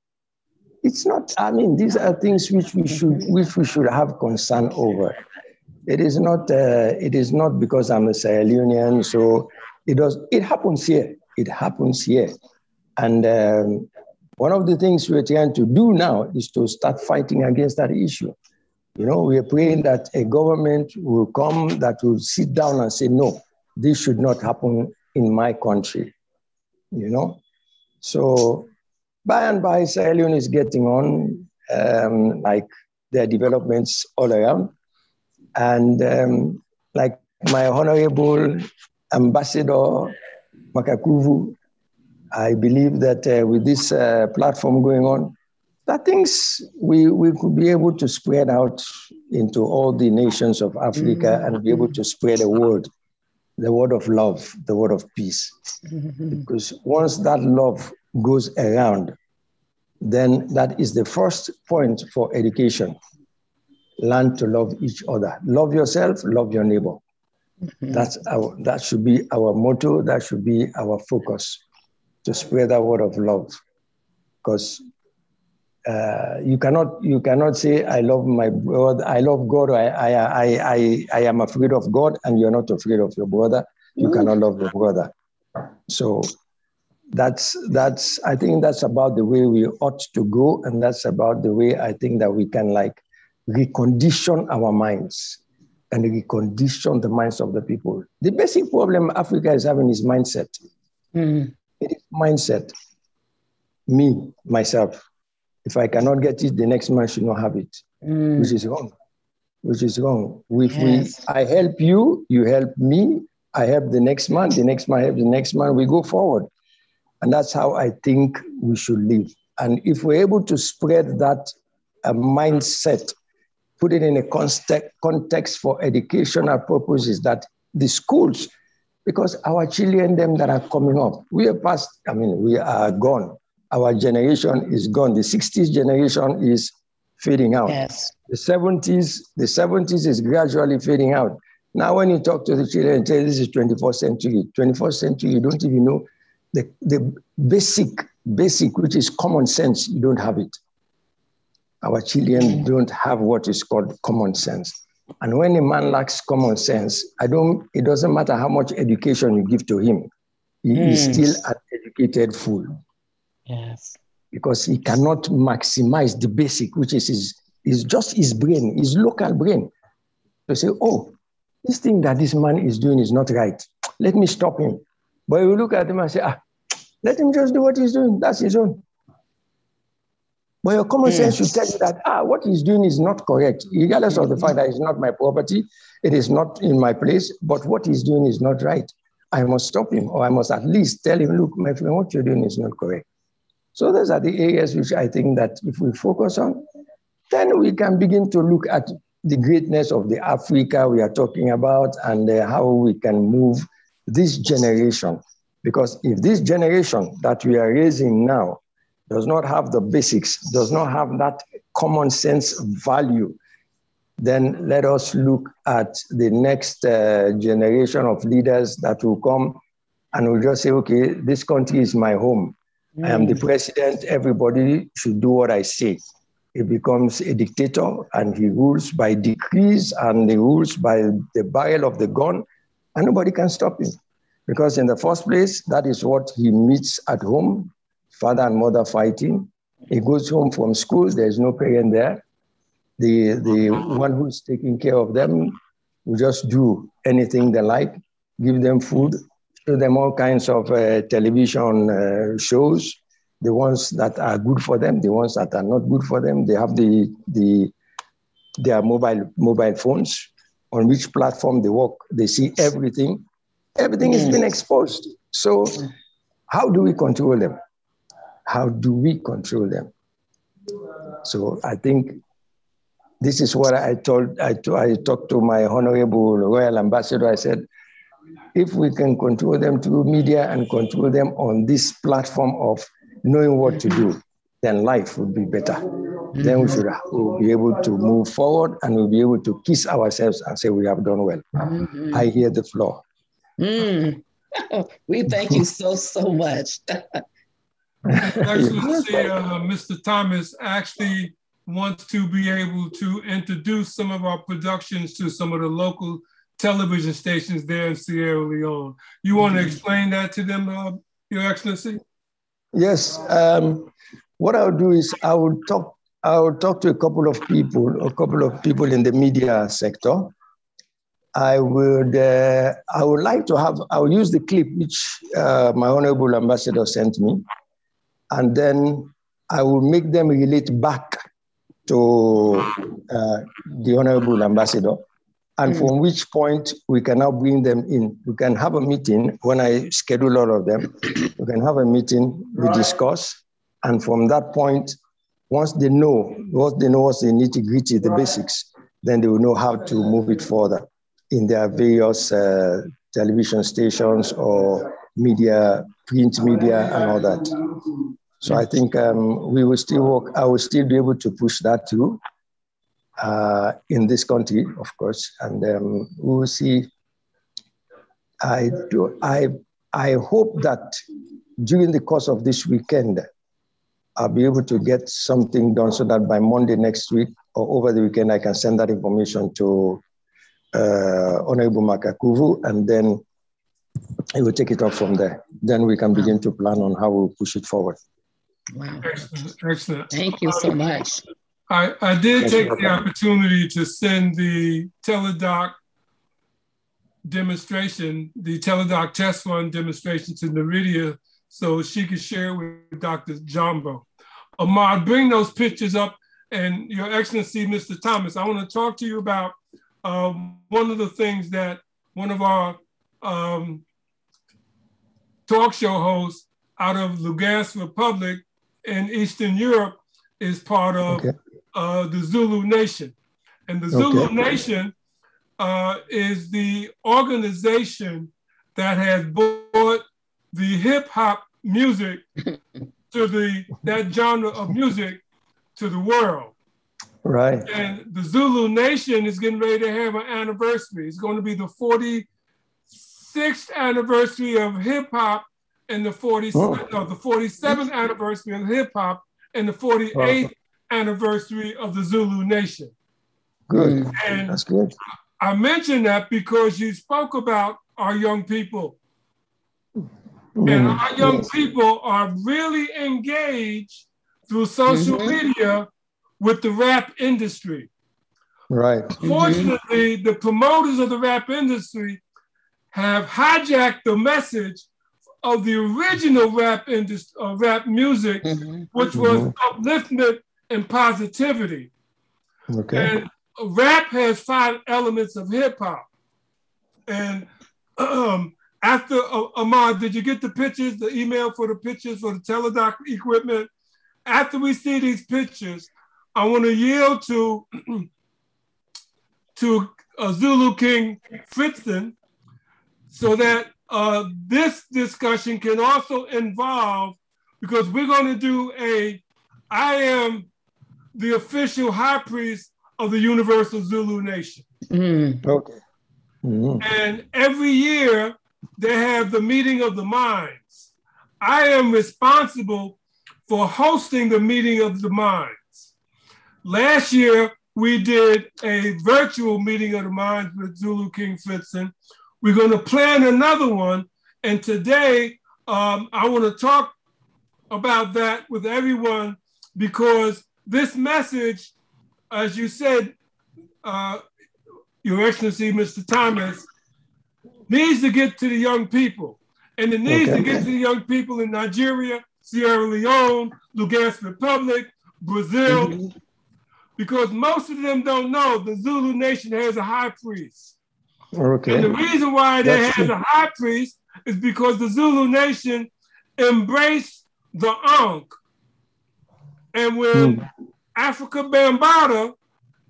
It's not, I mean, these are things which we should, which we should have concern over. It is not, uh, it is not because I'm a Sierra Leonean, so it does, it happens here. It happens here. And um, one of the things we're trying to do now is to start fighting against that issue. You know, we are praying that a government will come that will sit down and say, no, this should not happen in my country. You know? So by and by, Sierra Leone is getting on, um, like there are developments all around. And um, like my honorable ambassador, Makakuvu, I believe that uh, with this uh, platform going on, that things we, we could be able to spread out into all the nations of Africa mm-hmm. and be able to spread the word, the word of love, the word of peace. Mm-hmm. Because once that love goes around, then that is the first point for education. Learn to love each other. Love yourself, love your neighbor. Mm-hmm. That's our, that should be our motto, that should be our focus to spread that word of love. Because uh, you cannot you cannot say I love my brother, I love God, or I, I, I, I, I am afraid of God, and you're not afraid of your brother. You mm. cannot love your brother. So that's that's I think that's about the way we ought to go, and that's about the way I think that we can like recondition our minds and recondition the minds of the people. The basic problem Africa is having is mindset. Mm. It is mindset. Me, myself, if I cannot get it, the next man should not have it, mm. which is wrong. Which is wrong. If yes. we, I help you, you help me, I help the next man, the next man help the next man, we go forward. And that's how I think we should live. And if we're able to spread that uh, mindset, put it in a context, context for educational purposes, that the schools, because our children, them that are coming up, we are past, I mean, we are gone our generation is gone. The 60s generation is fading out. Yes. The 70s, the 70s is gradually fading out. Now, when you talk to the children and say this is 24th century, 21st century, you don't even know the, the basic, basic, which is common sense, you don't have it. Our children don't have what is called common sense. And when a man lacks common sense, I don't, it doesn't matter how much education you give to him, he mm. is still an educated fool. Yes. Because he cannot maximize the basic, which is his, is just his brain, his local brain. To say, oh, this thing that this man is doing is not right. Let me stop him. But you look at him and say, ah, let him just do what he's doing. That's his own. But your common sense should tell you that, ah, what he's doing is not correct, regardless of the fact that it's not my property, it is not in my place, but what he's doing is not right. I must stop him, or I must at least tell him, look, my friend, what you're doing is not correct. So those are the areas which I think that if we focus on, then we can begin to look at the greatness of the Africa we are talking about and uh, how we can move this generation. Because if this generation that we are raising now does not have the basics, does not have that common sense value, then let us look at the next uh, generation of leaders that will come and will just say, okay, this country is my home. I am the president, everybody should do what I say. He becomes a dictator and he rules by decrees and he rules by the barrel of the gun, and nobody can stop him. Because in the first place, that is what he meets at home, father and mother fighting. He goes home from school, there's no parent there. The, the one who's taking care of them will just do anything they like, give them food, show them all kinds of uh, television uh, shows, the ones that are good for them, the ones that are not good for them. They have the, the their mobile mobile phones on which platform they work. They see everything. Everything has been exposed. So how do we control them? How do we control them? So I think this is what I told, I, I talked to my honorable royal ambassador. I said, if we can control them through media and control them on this platform of knowing what to do, then life would be better. Mm-hmm. Then we should we'll be able to move forward and we'll be able to kiss ourselves and say we have done well. Mm-hmm. I hear the floor. Mm. we thank you so, so much. Excellency, uh, Mr. Thomas actually wants to be able to introduce some of our productions to some of the local television stations there in Sierra Leone. You want to mm-hmm. explain that to them, uh, Your Excellency? Yes. Um, what I'll do is I will talk. I will talk to a couple of people, a couple of people in the media sector. I would. Uh, I would like to have. I will use the clip which uh, my honorable ambassador sent me, and then I will make them relate back to uh, the honorable ambassador and mm. from which point we can now bring them in. We can have a meeting when I schedule all of them. We can have a meeting, we discuss, and from that point, once they know what they know what's the nitty gritty, the basics, then they will know how to move it further in their various uh, television stations or media, print media, and all that. So I think um, we will still work. I will still be able to push that through uh, in this country, of course, and um, we will see. I do. I I hope that during the course of this weekend, I'll be able to get something done so that by Monday next week or over the weekend, I can send that information to uh, Honorable Makakuvu, and then he will take it up from there. Then we can begin to plan on how we'll push it forward. Wow. Excellent. Excellent. Thank you so much. I, I did take the opportunity to send the Teledoc demonstration, the Teledoc test fund demonstration to Naridia so she could share with Dr. Jumbo. Ahmad, bring those pictures up. And Your Excellency, Mr. Thomas, I want to talk to you about um, one of the things that one of our um, talk show hosts out of Lugansk Republic in Eastern Europe is part of okay uh, the Zulu Nation. And the Zulu okay. Nation uh, is the organization that has brought the hip hop music to the that genre of music to the world. Right. And the Zulu Nation is getting ready to have an anniversary. It's going to be the 46th anniversary of hip hop and the 40 oh. no, the 47th anniversary of hip hop and the 48th anniversary of the Zulu Nation. Good. And That's good. I mentioned that because you spoke about our young people. Mm, and our young yes. people are really engaged through social mm-hmm. media with the rap industry. Right. Fortunately, mm-hmm. the promoters of the rap industry have hijacked the message of the original rap industry, uh, rap music, mm-hmm. which was mm-hmm. upliftment and positivity. Okay. And rap has five elements of hip hop. And um, after uh, Ahmad, did you get the pictures, the email for the pictures for the teledoc equipment? After we see these pictures, I want to yield to to uh, Zulu King Fritzen so that uh, this discussion can also involve, because we're going to do a I am the official high priest of the Universal Zulu Nation. Mm. Okay. Mm-hmm. And every year they have the meeting of the minds. I am responsible for hosting the meeting of the minds. Last year, we did a virtual meeting of the minds with Zulu King Fitzen. We're going to plan another one. And today, um, I want to talk about that with everyone because this message, as you said, uh, Your Excellency, Mr. Thomas, needs to get to the young people. And it needs okay. to get to the young people in Nigeria, Sierra Leone, Lugansk Republic, Brazil, mm -hmm. because most of them don't know the Zulu nation has a high priest. Okay. And the reason why they have a high priest is because the Zulu nation embraced the Ankh. And when mm. Afrika Bambaataa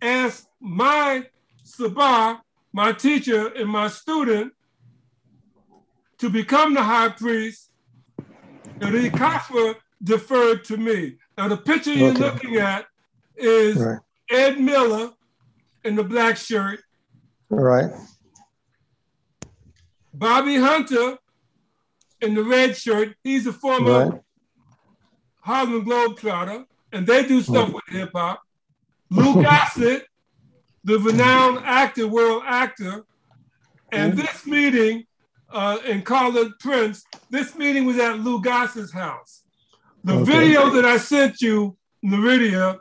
asked my Sabah, my teacher and my student, to become the high priest, the Kafa deferred to me. Now, the picture you're looking at is right. Ed Miller in the black shirt. All right. Bobby Hunter in the red shirt. He's a former right. Harlem Globetrotter, and they do stuff right. with hip hop. Lou Gossett, the renowned actor, world actor. And this meeting uh, in Carla Prince, this meeting was at Lou Gossett's house. The okay. video that I sent you, Naridia,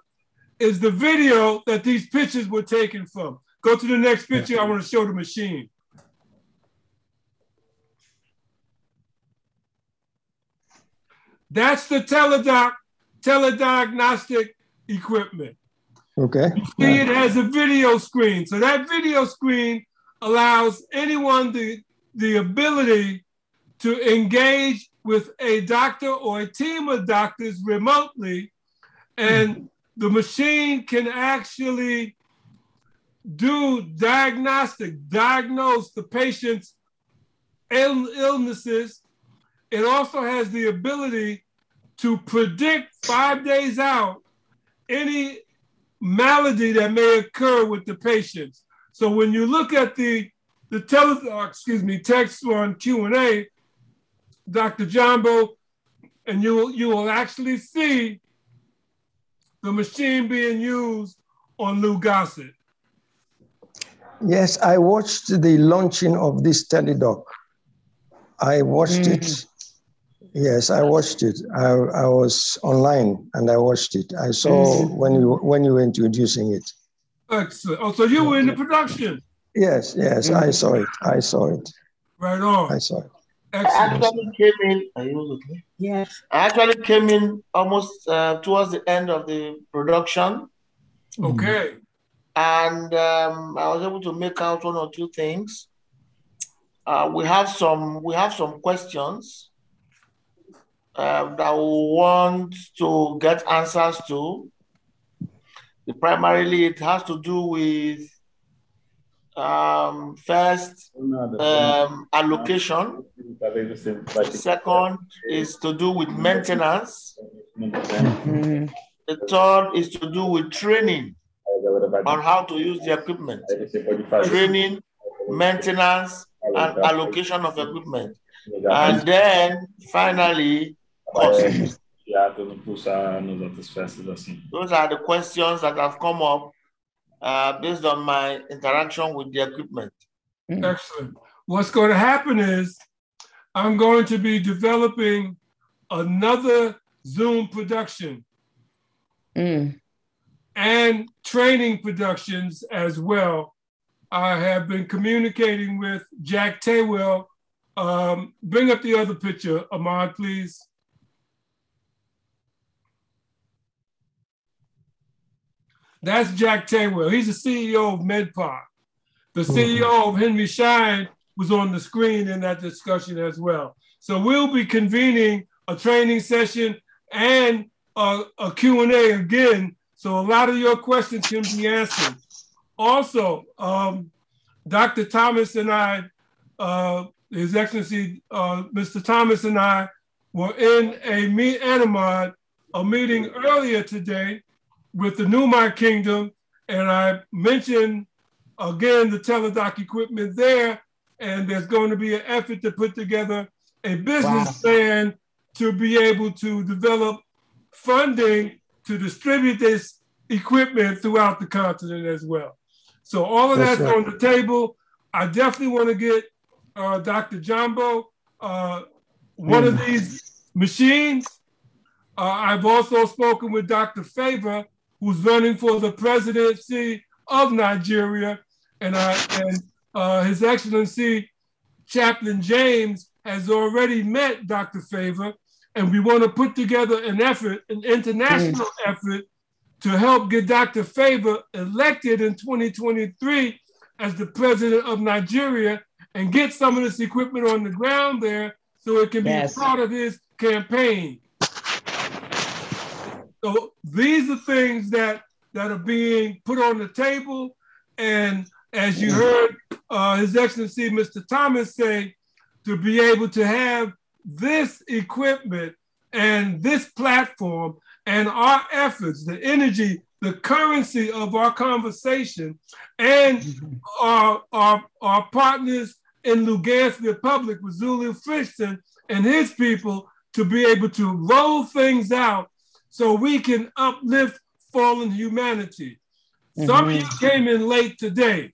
is the video that these pictures were taken from. Go to the next picture. I want to show the machine. That's the teledoc, telediagnostic equipment. Okay. You see, it has a video screen. So that video screen allows anyone the, the ability to engage with a doctor or a team of doctors remotely, and the machine can actually do diagnostic, diagnose the patient's Ill illnesses. It also has the ability to predict five days out any malady that may occur with the patients. So when you look at the the tele, uh, excuse me, text on Q&A, Dr. Jumbo, and you will, you will actually see the machine being used on Lou Gossett. Yes, I watched the launching of this teledoc. I watched mm. it. Yes, I watched it. I, I was online and I watched it. I saw mm. when you when you were introducing it. Excellent. Oh, so you were in the production. Yes, yes, I saw it. I saw it. Right on. I saw it. Excellent. I actually came in. Are you okay? Yes. I actually came in almost uh, towards the end of the production. Okay. And um, I was able to make out one or two things. Uh, we have some. We have some questions uh, that we want to get answers to. Primarily, it has to do with um, first um, allocation. Second is to do with maintenance. The third is to do with training on how to use the equipment. Training, maintenance, and allocation of equipment. And then finally, cost. Those are the questions that have come up uh, based on my interaction with the equipment. Excellent. What's going to happen is I'm going to be developing another Zoom production mm. and training productions as well. I have been communicating with Jack Taywell. Um, bring up the other picture, Ahmad, please. That's Jack Taywell. He's the CEO of MedPark. The CEO mm-hmm. of Henry Schein was on the screen in that discussion as well. So we'll be convening a training session and a, a Q&A again. So a lot of your questions can be answered. Also, um, Dr. Thomas and I, uh, His Excellency, uh, Mr. Thomas and I were in a meet Anamad, a meeting earlier today with the Newmark Kingdom, and I mentioned again the teledoc equipment there, and there's going to be an effort to put together a business wow. plan to be able to develop funding to distribute this equipment throughout the continent as well. So all of that's, that's right. on the table. I definitely want to get uh, Dr. Jambo uh, one mm. of these machines. Uh, I've also spoken with Dr. Favor, who's running for the presidency of Nigeria, and, and uh, His Excellency Chaplain James has already met Dr. Favor, and we want to put together an effort, an international mm. effort, to help get Dr. Favor elected in 2023 as the president of Nigeria and get some of this equipment on the ground there so it can be yes. part of his campaign. So these are things that that are being put on the table, and as you heard uh, His Excellency Mr. Thomas say, to be able to have this equipment and this platform and our efforts, the energy, the currency of our conversation, and our, our, our partners in Lugansk Republic with Zulu Frickson and his people to be able to roll things out so we can uplift fallen humanity. Mm-hmm. Some of you came in late today,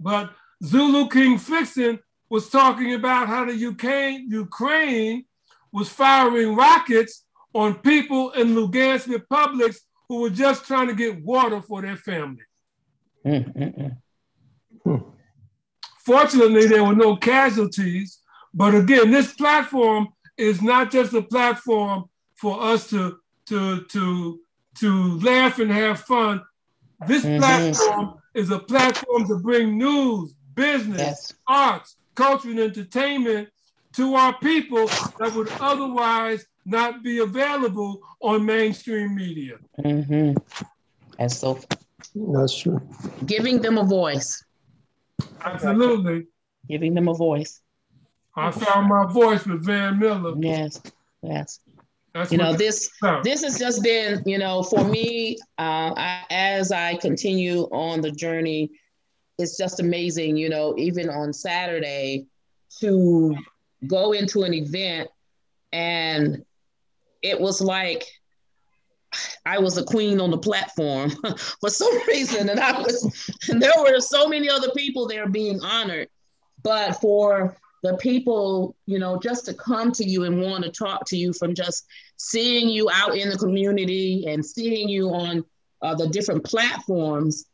but Zulu King Frickson was talking about how the Ukraine, Ukraine was firing rockets on people in Lugansk republics who were just trying to get water for their family. Mm-hmm. Fortunately, there were no casualties. But again, this platform is not just a platform for us to to to to laugh and have fun. This mm-hmm. platform is a platform to bring news, business, yes. arts, culture, and entertainment to our people that would otherwise not be available on mainstream media. Mm-hmm. And so that's true. Giving them a voice. Absolutely. Giving them a voice. I found my voice with Van Miller. Yes, yes. That's you know this this has just been you know for me uh, I, as I continue on the journey, it's just amazing. You know, even on Saturday, to go into an event and it was like I was a queen on the platform for some reason, and I was, and there were so many other people there being honored. But for the people, you know, just to come to you and want to talk to you from just seeing you out in the community and seeing you on uh, the different platforms,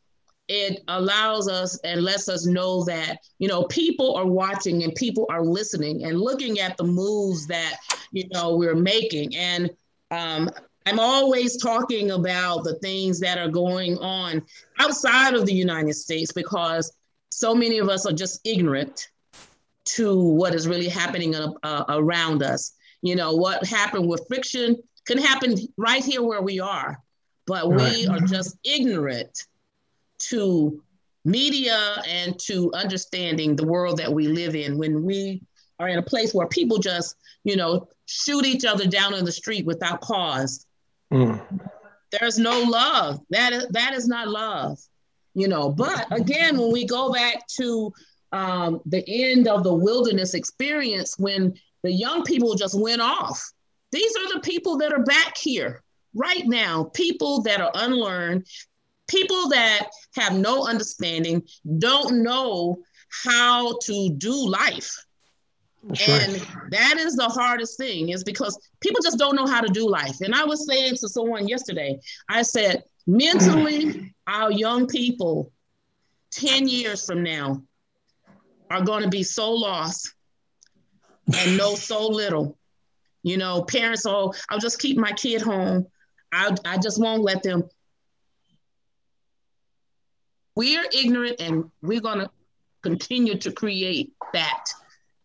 it allows us and lets us know that you know people are watching and people are listening and looking at the moves that you know we're making. And um, i'm always talking about the things that are going on outside of the united states because so many of us are just ignorant to what is really happening uh, uh, around us you know what happened with friction can happen right here where we are but we are just ignorant to media and to understanding the world that we live in when we are in a place where people just, you know, shoot each other down in the street without cause. Mm. There's no love. That is, that is not love, you know. But again, when we go back to um, the end of the wilderness experience, when the young people just went off, these are the people that are back here right now, people that are unlearned, people that have no understanding don't know how to do life. That's and right. that is the hardest thing is because people just don't know how to do life. And I was saying to someone yesterday, I said, mentally, our young people 10 years from now are going to be so lost and know so little. You know, parents, oh, I'll just keep my kid home. I, I just won't let them we're ignorant and we're going to continue to create that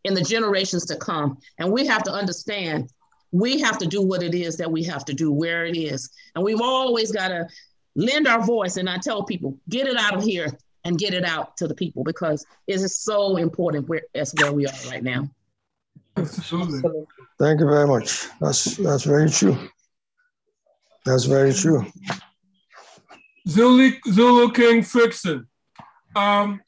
in the generations to come. And we have to understand we have to do what it is that we have to do where it is. And we've always got to lend our voice. And I tell people, get it out of here and get it out to the people because it is so important where that's where we are right now. Absolutely. Thank you very much. That's that's very true. That's very true. Zulu, Zulu King Frickson. Um,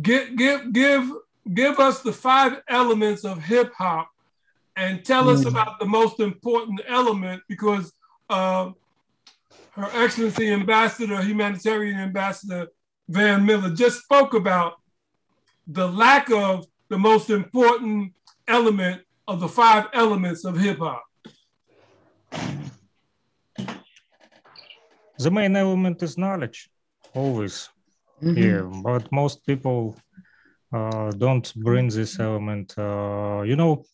give, give, give, give us the five elements of hip hop and tell us about the most important element because uh, Her Excellency Ambassador, Humanitarian Ambassador Van Miller just spoke about the lack of the most important element of the five elements of hip hop. The main element is knowledge, always. Mhm. Yeah, but most people uh, don't bring this element. Uh, you know,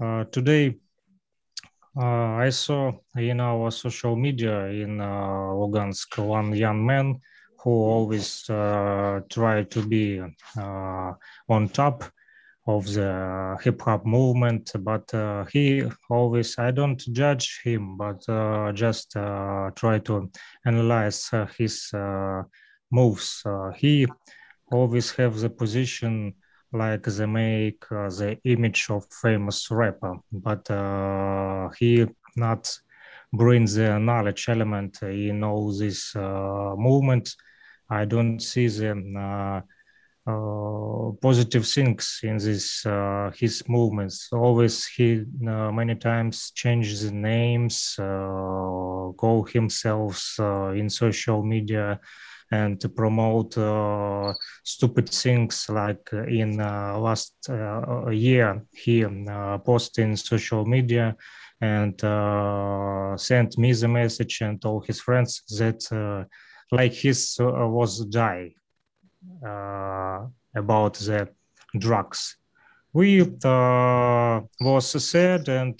uh, today uh, I saw in our social media in uh, Lugansk one young man who always uh, try to be uh, on top of the hip hop movement, but uh, he always, I don't judge him, but uh, just uh, try to analyze his moves. He always have the position like they make uh, the image of famous rapper, but uh, he not bring the knowledge element in all this uh, movement. I don't see the uh, uh, positive things in this uh, his movements. Always he many times changes the names, call himself in social media, and to promote uh, stupid things like in uh, last uh, year he uh, posted in social media and uh, sent me the message and all his friends that uh, like his uh, was die about the drugs. We was sad and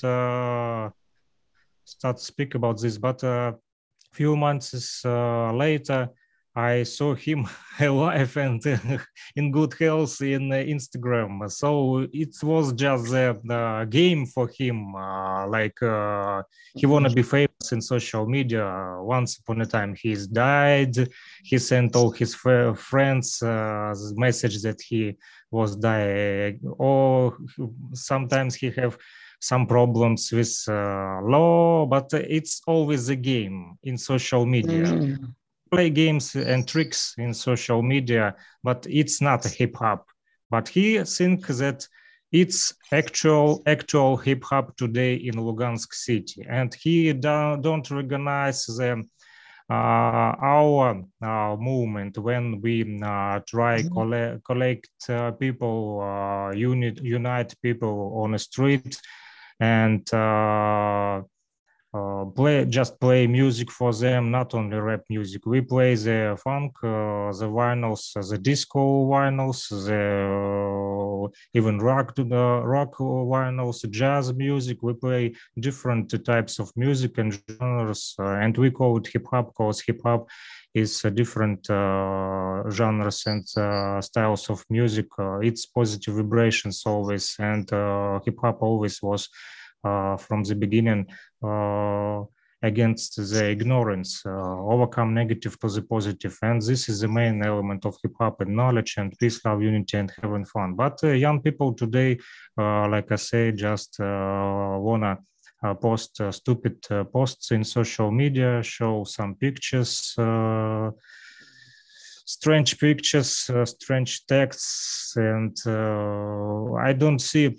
start speak about this, but a few months uh, later, I saw him alive and in good health in uh, Instagram. So it was just a, game for him. Uh, like uh, he wanna be famous in social media. Once upon a time, he's died. He sent all his fr- friends uh, message that he was dying. Or sometimes he have some problems with uh, law, but it's always a game in social media Mm. Play games and tricks in social media, but it's not hip hop. But he think that it's actual actual hip hop today in Lugansk city, and he do, don't recognize the uh, our uh, movement when we uh, try Mhm. collect collect uh, people, uh, unit unite people on the street, and uh, uh, play just play music for them not only rap music. We play the funk uh, the vinyls uh, the disco vinyls the uh, even rock to the rock vinyls jazz music. We play different types of music and genres uh, and we call it hip hop because hip hop is uh, different uh, genres and uh, styles of music. Uh, it's positive vibrations always and uh, hip hop always was uh, from the beginning. uh, against the ignorance, uh, overcome negative to the positive. And this is the main element of hip hop and knowledge and peace, love, unity, and having fun. But uh, young people today, uh, like I say, just uh, wanna uh, post uh, stupid uh, posts in social media, show some pictures. Uh, strange pictures uh, strange texts and uh, i don't see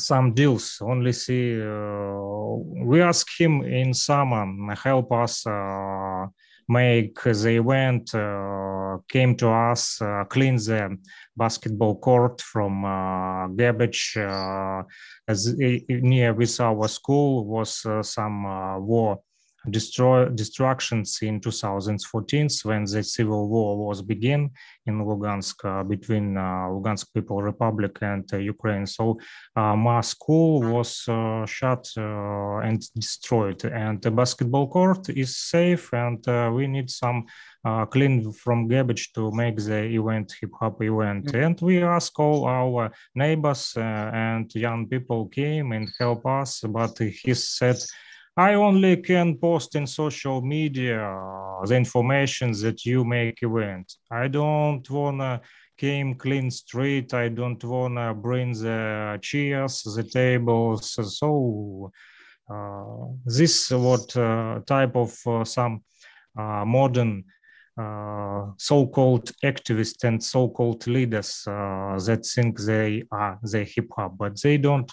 some deals. Only see uh, we ask him in summer help us uh, make the event uh, came to us uh, clean the basketball court from uh, garbage uh, as near with our school was some war destroy destructions in 2014 when the civil war was begin in Lugansk uh, between uh, Lugansk People Republic and uh, Ukraine. So uh, my school was uh, shut uh, and destroyed, and the basketball court is safe, and uh, we need some uh, clean from garbage to make the event hip hop event. And we ask all our neighbors uh, and young people came and help us, but he said. I only can post in social media the information that you make event. I don't wanna came clean street. I don't wanna bring the chairs, the tables. So uh, this what uh, type of uh, some uh, modern uh, so-called activists and so-called leaders uh, that think they are the hip hop, but they don't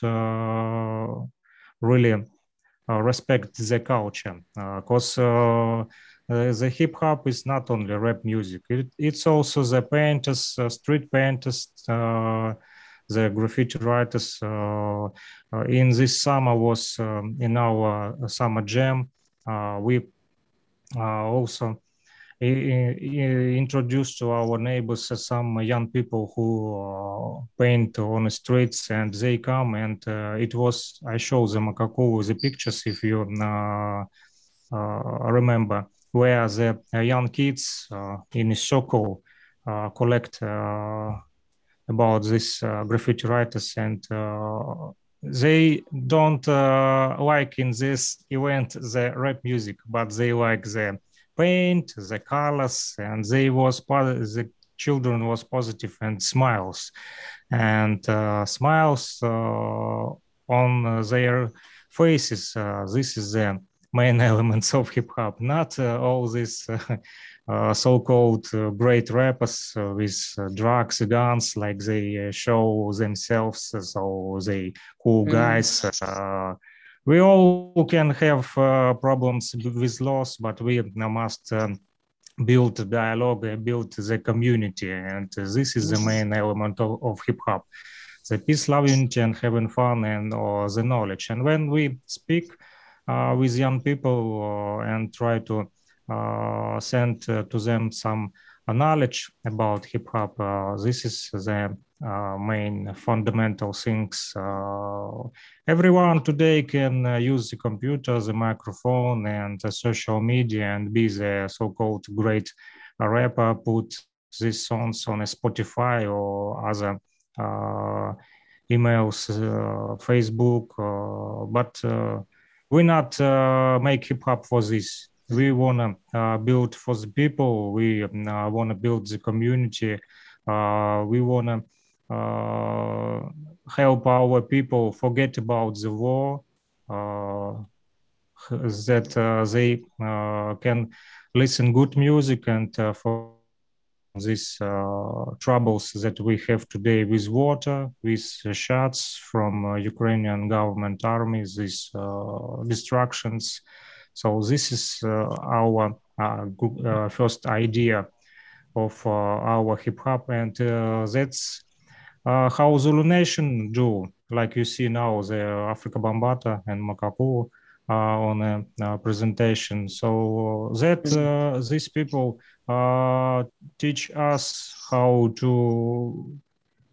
really respect the culture because uh, the hip hop is not only rap music; it, it's also the painters, street painters the graffiti writers uh, in this summer was um, in our summer jam we also introduced to our neighbors some young people who uh, paint on the streets and they come and uh, it was i show them Makakovo the pictures if you uh, remember where the young kids in circle collect about these graffiti writers and they don't uh, like in this event the rap music, but they like the paint, the colors, and they was the children was positive and smiles, and uh, smiles uh, on their faces. Uh, this is the main elements of hip hop, not uh, all this. Uh, so-called uh, great rappers uh, with drugs, guns, like they show themselves. So they cool mm. We all can have uh, problems with loss, but we must um, build dialogue, build the community, and this is the main element of, of hip hop: the peace, love, unity, and having fun, and uh, the knowledge. And when we speak uh, with young people uh, and try to uh, send uh, to them some knowledge about hip hop, this is the uh, main fundamental things. Uh, everyone today can uh, use the computer, the microphone, and social media and be the so-called great rapper, put these songs on Spotify or other emails, Facebook, but we not make hip hop for this. We want to uh, build for the people. We uh, want to build the community. Uh, we want to uh, help our people forget about the war, uh, that uh, they can listen good music and for these uh, troubles that we have today with water, with uh, shots from uh, Ukrainian government armies, these destructions. So this is our first idea of our hip hop, and that's uh, how Zulu Nation do, like you see now, the Afrika Bambaataa and Makapu uh, on a uh, presentation. So that uh, these people uh, teach us how to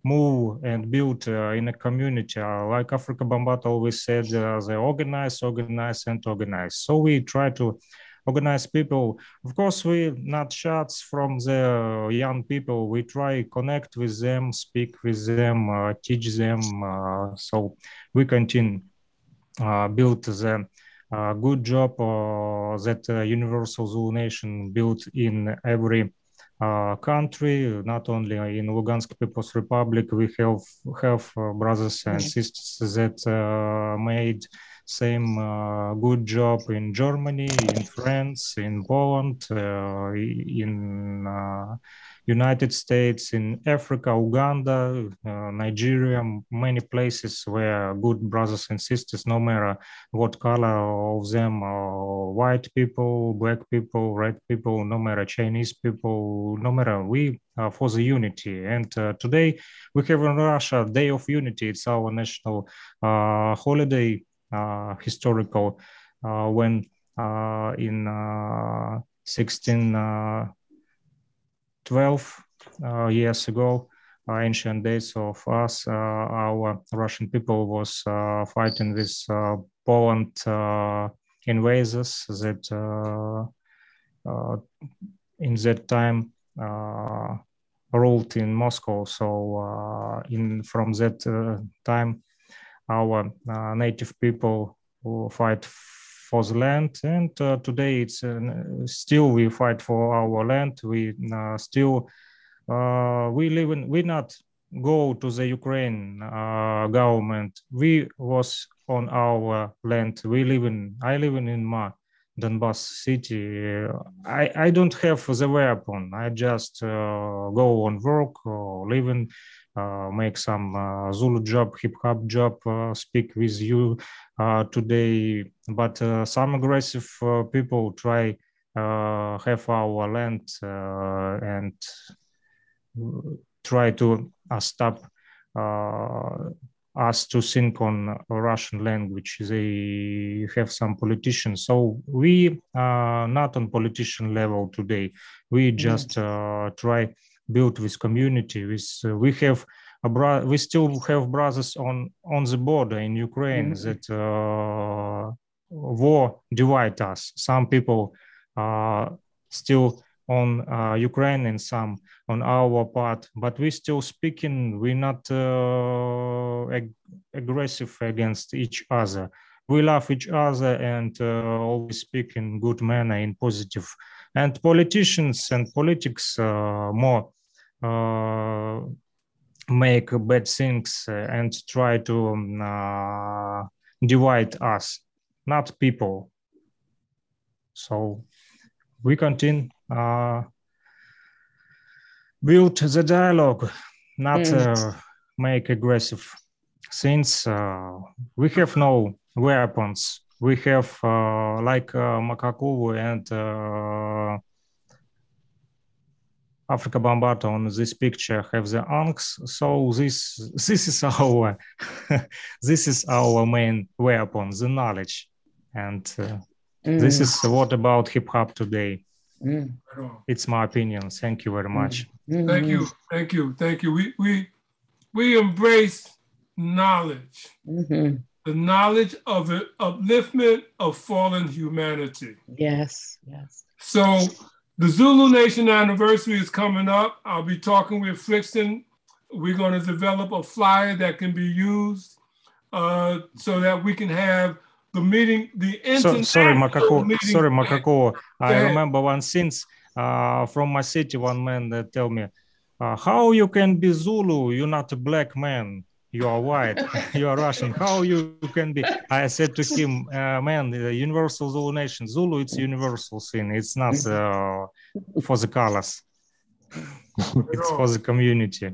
move and build uh, in a community. like Afrika Bambaataa always said, they organize, organize, and organize. So we try to organize people. Of course, we not shots from the young people. We try connect with them, speak with them, uh, teach them. Uh, so we continue uh, build the uh, good job uh, that uh, Universal Zulu Nation built in every uh, country, not only in Lugansk People's Republic. We have have uh, brothers and sisters that uh, made same uh, good job in Germany, in France, in Poland, uh, in uh, United States, in Africa, Uganda, uh, Nigeria, many places where good brothers and sisters, no matter what color of them, are white people, black people, red people, no matter Chinese people, no matter we uh, for the unity. And uh, today we have in Russia Day of Unity. It's our national holiday Uh, historical uh, when uh, in uh, 1612 uh, years ago ancient days of us, our Russian people was fighting with Poland invaders that in that time ruled in Moscow. So uh, in from that uh, time, our uh, native people who fight for the land and uh, today it's uh, still we fight for our land we still we live in we not go to the Ukraine government. We was on our land. We live in. I live in Inma. Donbass city. I, I don't have the weapon. I just uh, go on work or living, uh, make some uh, Zulu job, hip hop job, uh, speak with you uh, today. But uh, some aggressive people try have our land and try to stop us to think on Russian language. They have some politicians. So we are not on politician level today. We just uh, try build this community. With uh, we have a bro- we still have brothers on on the border in Ukraine mm-hmm. that uh, war divide us. Some people are still on uh, Ukraine and some on our part, but we still speaking. We're not uh, ag- aggressive against each other. We love each other and uh, always speak in good manner, in positive. And politicians and politics uh, more uh, make bad things and try to um, uh, divide us, not people. So we continue uh, build the dialogue, not mm. uh, make aggressive things. Uh, we have no weapons. We have uh, like uh, Makakovu and uh, Afrika Bambaataa on this picture have the ankhs. So this this is our this is our main weapon, the knowledge, and uh, mm. this is what about hip hop today. Mm. It's my opinion. Thank you very much. Mm. Thank you, thank you, thank you. We we we embrace knowledge, mm-hmm. The knowledge of an upliftment of fallen humanity. Yes, yes. So the Zulu Nation anniversary is coming up. I'll be talking with Flixton. We're going to develop a flyer that can be used uh, so that we can have the meeting, the so, sorry, Makako. Meeting. Sorry, Makako. I remember one since uh, from my city, one man that tell me, uh, "How you can be Zulu? You're not a black man. You are white. you are Russian. How you can be?" I said to him, uh, "Man, the universal Zulu nation. Zulu, it's universal thing. It's not uh, for the colors. it's for the community."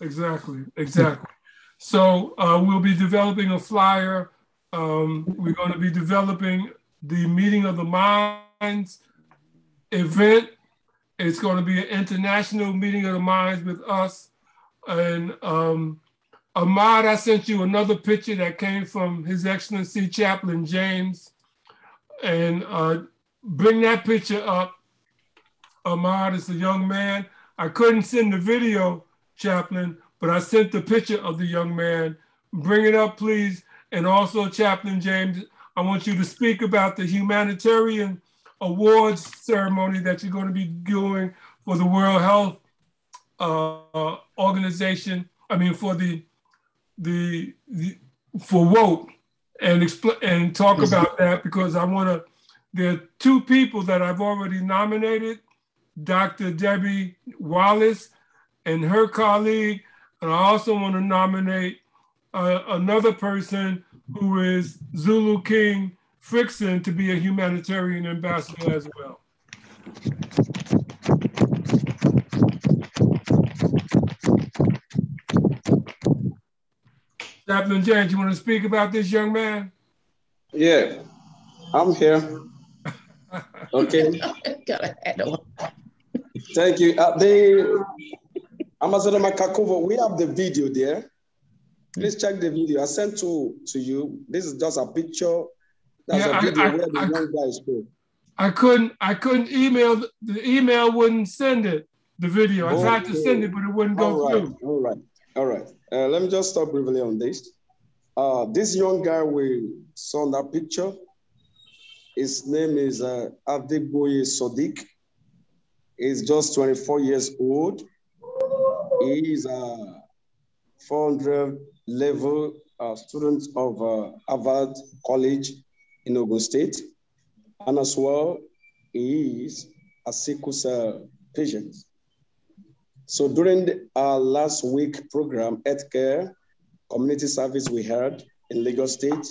Exactly. Exactly. So uh, we'll be developing a flyer um, we're going to be developing the Meeting of the Minds event. It's going to be an international meeting of the minds with us. And um, Ahmad, I sent you another picture that came from His Excellency Chaplain James. And uh, bring that picture up. Ahmad is a young man. I couldn't send the video, Chaplain, but I sent the picture of the young man. Bring it up, please. And also, Chaplain James, I want you to speak about the humanitarian awards ceremony that you're going to be doing for the World Health uh, Organization. I mean, for the the, the for WOTE, and explain and talk about that because I want to. There are two people that I've already nominated: Dr. Debbie Wallace and her colleague, and I also want to nominate uh, another person who is Zulu King Frickson to be a humanitarian ambassador as well. Chaplain James, you want to speak about this young man? Yeah, I'm here. Okay. Thank you. Uh, the Ambassador Makakovu, we have the video there. Please check the video. I sent to to you. This is just a picture. That's yeah, a video I, I, where the I, young guy is spoke. I couldn't I couldn't email the email wouldn't send it, the video. I tried to send it, but it wouldn't go all right, through. All right, all right. Uh, let me just stop briefly on this. Uh, this young guy we saw in that picture, his name is uh, Adegboye Sodiq. He's just 24 years old. He's uh, 400 level uh, student of uh, Harvard College in Ogun State. And as well, he is a sickle cell patient. So during our last week program, healthcare community service we had in Lagos State,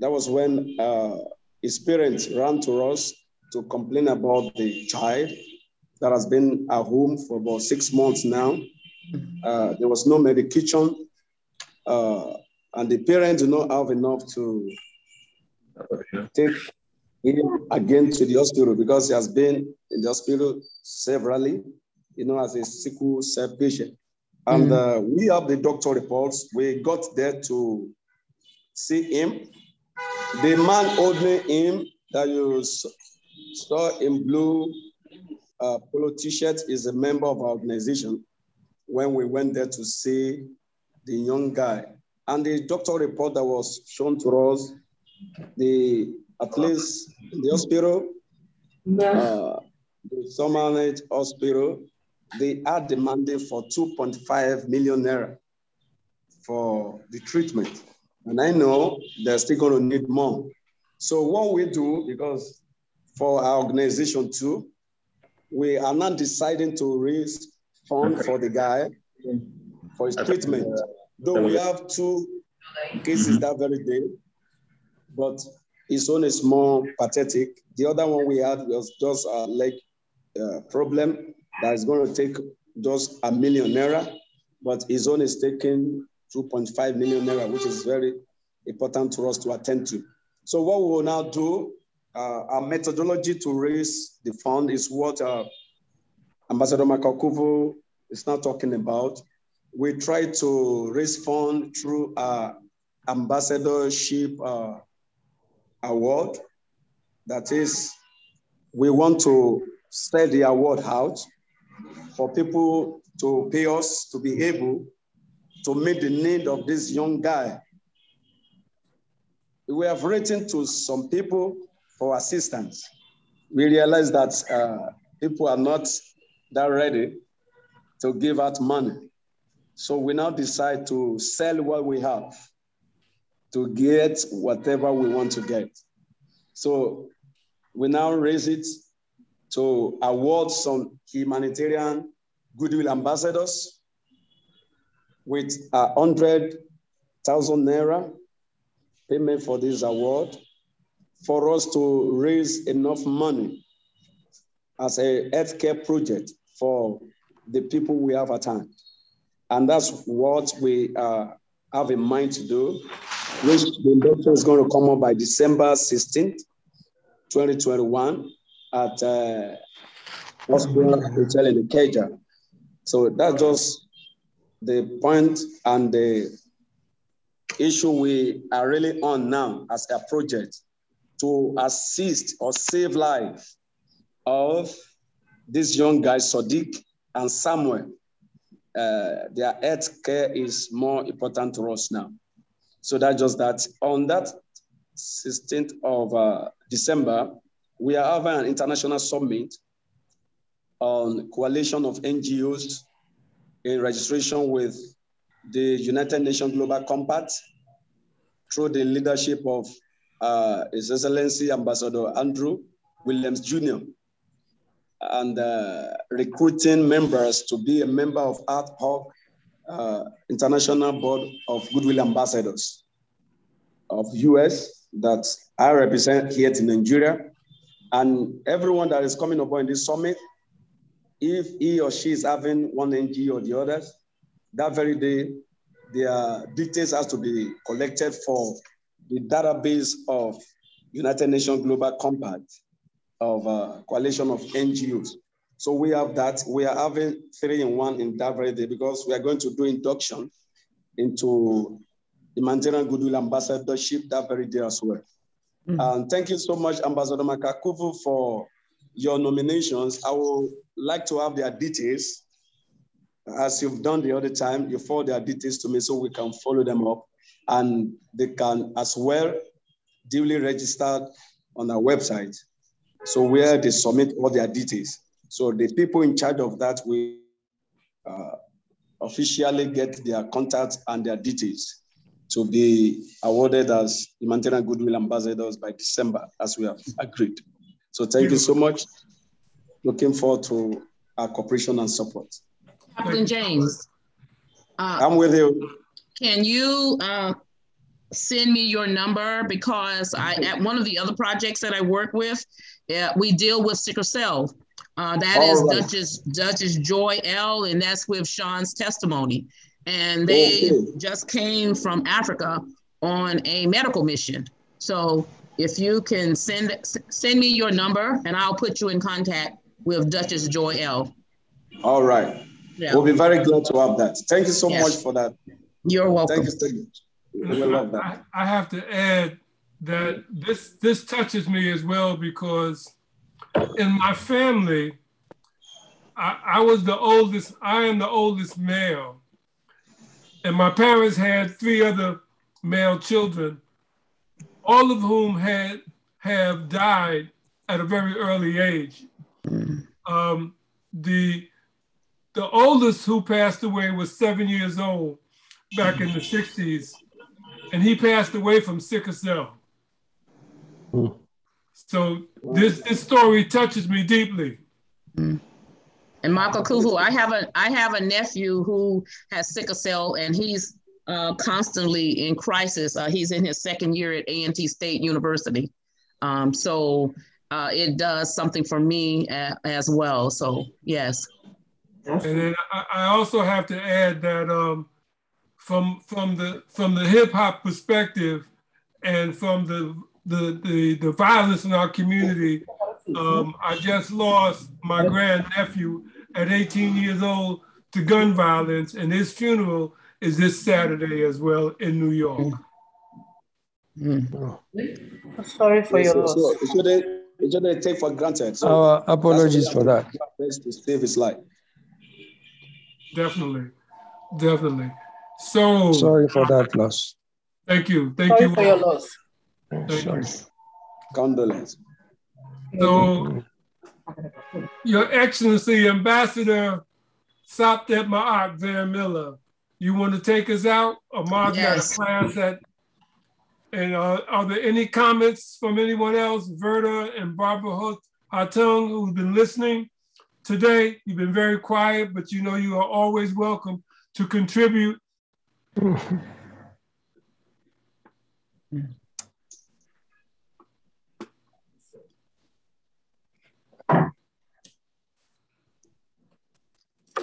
that was when uh, his parents ran to us to complain about the child that has been at home for about six months now. Uh, there was no medication, uh, and the parents do not have enough to take him again to the hospital because he has been in the hospital severally, you know, as a sickle cell patient. And mm. uh, we have the doctor reports. We got there to see him. The man holding him that you saw in blue uh, polo t-shirt is a member of our organization when we went there to see the young guy. And the doctor report that was shown to us, the at least in the hospital, uh, the Somernet Hospital, they are demanding for 2.5 million naira for the treatment. And I know they're still going to need more. So what we do, because for our organization too, we are not deciding to raise fund for the guy for his treatment. Though we have two cases that very day, but his own is more pathetic. The other one we had was just a leg uh, problem that is going to take just a million naira, but his own is taking 2.5 million naira, which is very important to us to attend to. So what we will now do, uh, our methodology to raise the fund is what uh, Ambassador Makakuvu is now talking about. We try to raise fund through our ambassadorship uh, award. That is, we want to spread the award out for people to pay us to be able to meet the need of this young guy. We have written to some people for assistance. We realize that uh, people are not that ready to give out money. So we now decide to sell what we have to get whatever we want to get. So we now raise it to award some humanitarian goodwill ambassadors with a hundred thousand naira payment for this award for us to raise enough money as a healthcare project for the people we have at hand. And that's what we uh, have in mind to do, which the induction is going to come up by December 16th, 2021 at uh, Hospital Hotel in Keja. So that's just the point and the issue we are really on now as a project to assist or save life of this young guy, Sadiq and Samuel. Uh, their health care is more important to us now. So that's just that. On that 16th of uh, December, we are having an international summit on coalition of NGOs in registration with the United Nations Global Compact through the leadership of uh, His Excellency Ambassador Andrew Williams Jr. and uh, recruiting members to be a member of ad hoc uh, International Board of Goodwill Ambassadors of US that I represent here in Nigeria and everyone that is coming in this summit, if he or she is having one NG or the others, that very day, their details has to be collected for the database of United Nations Global Compact of a coalition of NGOs. So we have that. We are having three in one in that very day because we are going to do induction into the humanitarian goodwill ambassadorship that very day as well. Mm. And thank you so much, Ambassador Makakuvu, for your nominations. I would like to have their details. As you've done the other time, you forward their details to me so we can follow them up. And they can as well duly registered on our website. So where they submit all their details. So the people in charge of that will uh, officially get their contacts and their details to be awarded as humanitarian goodwill ambassadors by December, as we have agreed. So thank you so much. Looking forward to our cooperation and support. Captain James. Uh, I'm with you. Can you uh, send me your number because I at one of the other projects that I work with, yeah, we deal with sickle cell. Uh, that is right. Duchess Duchess Joy L, and that's with Sean's testimony. And they okay. just came from Africa on a medical mission. So if you can send send me your number, and I'll put you in contact with Duchess Joy L. All right. Yeah. We'll be very glad to have that. Thank you so yes. much for that. You're welcome. Thank you so much. We love that. I, I have to add that this this touches me as well because in my family, I, I was the oldest. I am the oldest male, and my parents had three other male children, all of whom had have died at a very early age. Mm. Um, the the oldest who passed away was seven years old back in the 60s, and he passed away from sickle cell. Mm. So this this story touches me deeply. And Michael Kufu, I have a I have a nephew who has sickle cell, and he's uh, constantly in crisis. Uh, he's in his second year at A&T State University, um, so uh, it does something for me as well. So yes. And then I also have to add that um, from from the from the hip hop perspective, and from the the the, the violence in our community, um, I just lost my grand nephew at 18 years old to gun violence, and his funeral is this Saturday as well in New York. Mm. Sorry for your loss. So, so they, they take for granted. So Our apologies for that. To save his life. Definitely, definitely. So sorry for that loss. Thank you. Thank sorry you for your loss. Thank sorry. You. Condolence. So, Your Excellency, Ambassador Sapdet Ma'at Van Miller, you want to take us out? Ahmad yes. got a class at, and uh, are there any comments from anyone else? Verda and Barbara Hatung, who've been listening today. You've been very quiet, but you know you are always welcome to contribute.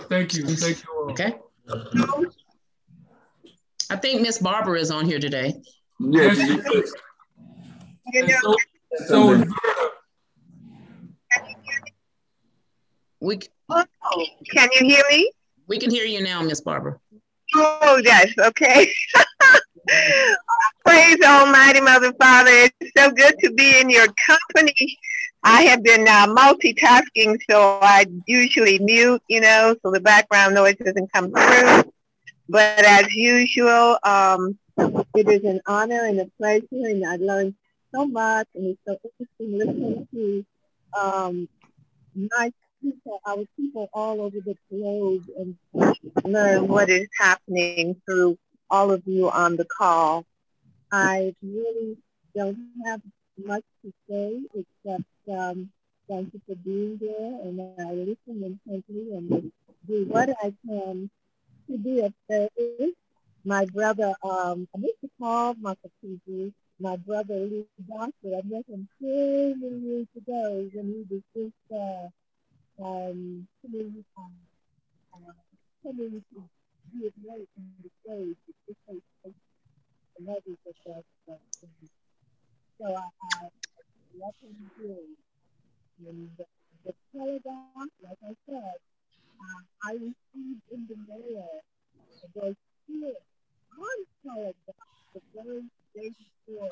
Thank you. Thank you all. Okay. I think Miss Barbara is on here today. Yes. yes. So, so we can you hear me? We can hear you now, Miss Barbara. Oh yes, okay. Praise Almighty Mother Father. It's so good to be in your company. I have been uh, multitasking, so I usually mute, you know, so the background noise doesn't come through. But as usual, um, it is an honor and a pleasure, and I learned so much, and it's so interesting listening to um, nice people, our people all over the globe, and learn what is happening through all of you on the call. I really don't have much to say except um, thank you for being there, and I listen intently and do what I can to be a service. My brother, um, I used to call Makapiji, my brother Lee Doctor. I met him many, many years ago when he was just uh, um, coming, um, uh, coming to be late in the stage. It's just the that. So I, I let him do and the, the telegram, like I said, uh, I received in the mail was here on telegram the very day before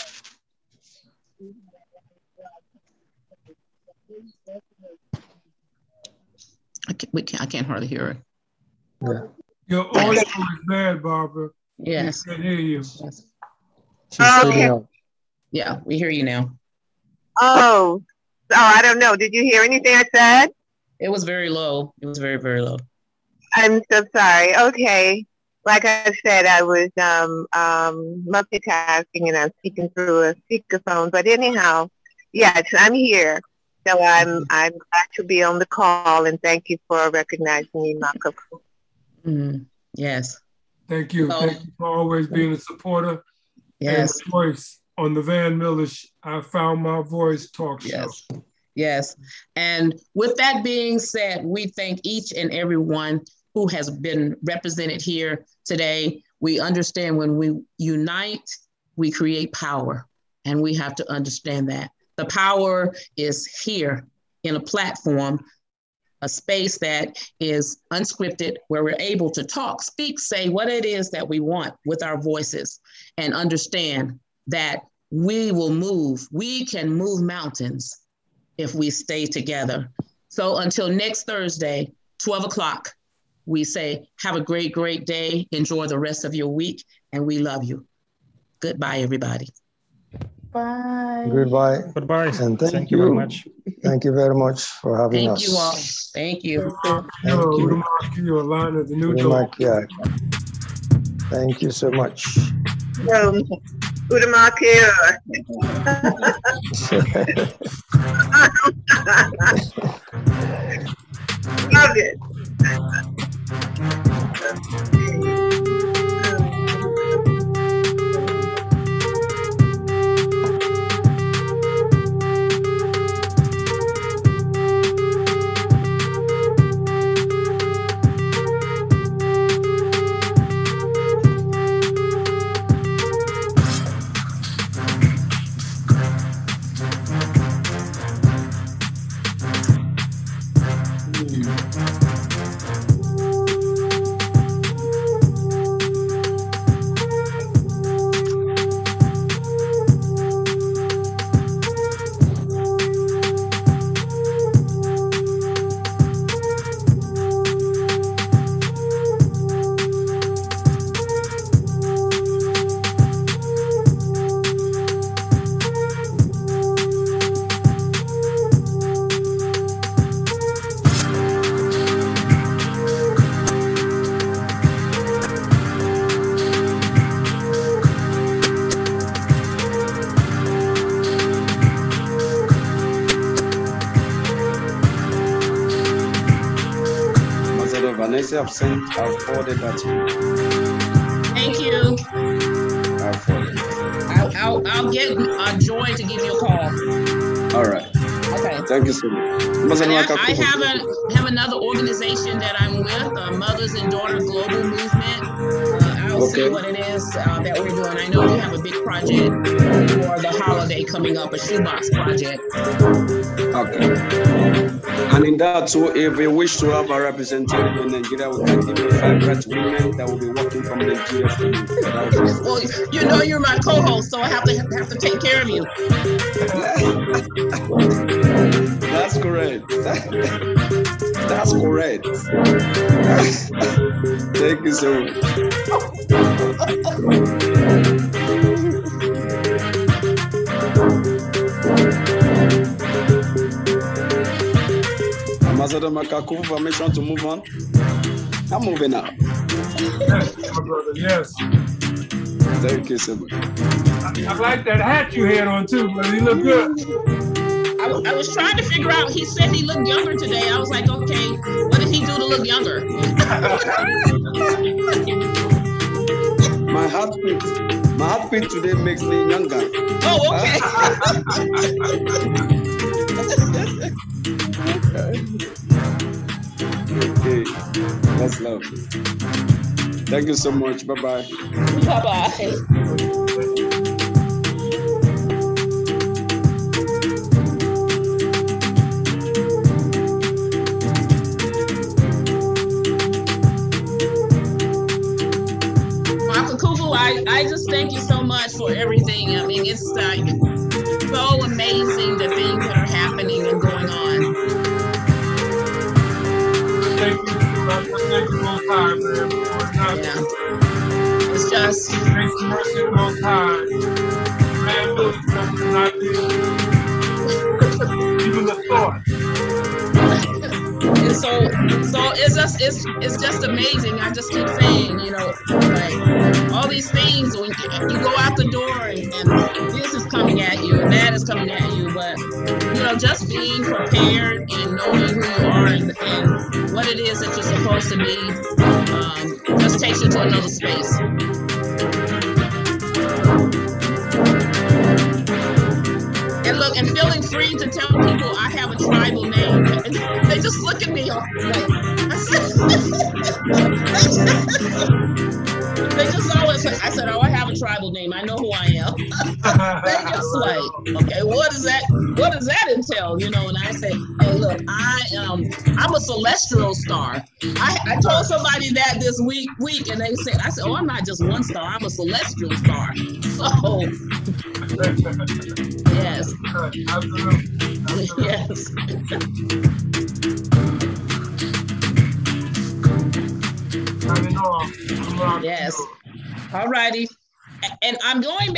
I can't, we can't, I can't hardly hear it. Yeah. Your audio is bad, Barbara. Yes. We can hear you. Yes. Okay. Yeah, we hear you now. Oh, Oh, I don't know. Did you hear anything I said? It was very low. It was very, very low. I'm so sorry. Okay. Like I said, I was um, um, multitasking and I'm speaking through a speakerphone. But anyhow, yes, I'm here. So I'm I'm glad to be on the call and thank you for recognizing me, Marco. Mm-hmm. Yes. Thank you. thank you for always being a supporter. Yes. And voice on the Van Miller I Found My Voice talk show. Yes. Yes. And with that being said, we thank each and every one who has been represented here today. We understand when we unite, we create power, and we have to understand that. The power is here in a platform, a space that is unscripted, where we're able to talk, speak, say what it is that we want with our voices, and understand that we will move. We can move mountains if we stay together. So until next Thursday, 12 o'clock, we say, have a great, great day. Enjoy the rest of your week, and we love you. Goodbye, everybody. Bye. Goodbye. Goodbye. And thank, Thank you. you very much. Thank you very much for having Thank us. Thank you all. Thank you. Thank you. You Alana, the new door. Thank you so much. Um, Udamakir. Love it. Ambassador Vanessa, I've sent, I've forwarded that to you. Thank you. I've forwarded. I'll, I'll, I'll get uh, Joy to give you a call. All right. Okay. Thank you so much. And I, I have a have another organization that I'm with, uh, Mothers and Daughter Global Movement. Uh, I'll see what it is uh, that we're doing. I know we have a big project for the holiday coming up, a shoebox project. Okay. And in that too, if we wish to have a representative in Nigeria, we can give you five great women that will be working from Nigeria for you. That would be- Well, you know you're my co-host, so I have to have to take care of you. That's correct. That's correct. Thank you so much. Ambassador Makaku, permission to move on. I'm moving now. Yes, my brother. Yes. Thank you so much. I like that hat you had on too, brother. You look good. I was trying to figure out. He said he looked younger today. I was like, okay, what did he do to look younger? My heartbeat, my heartbeat today makes me younger. Oh, okay. Okay, that's love. Thank you so much. Bye bye. bye bye. Uncle Kufu, I, I just thank you so much for everything. I mean, it's like so amazing the things I. It's just. Man, are not. Even the thought. And so, so it's just it's it's just amazing. I just keep saying, you know, like all these things when you, you go out the door and, and this is coming at you and that is coming at you, but well, just being prepared and knowing who you are and, and what it is that you're supposed to be um, just takes you to another space. And look, and feeling free to tell people I have a tribal name. They just look at me like, they just always, I said, oh, I tribal name. I know who I am. they just like, okay, what does that what does that entail? You know, and I say, Hey, look, I am I'm a celestial star. I, I told somebody that this week week and they said, I said, Oh, I'm not just one star, I'm a celestial star. So yes. Yes. Yes. All righty. And I'm going back.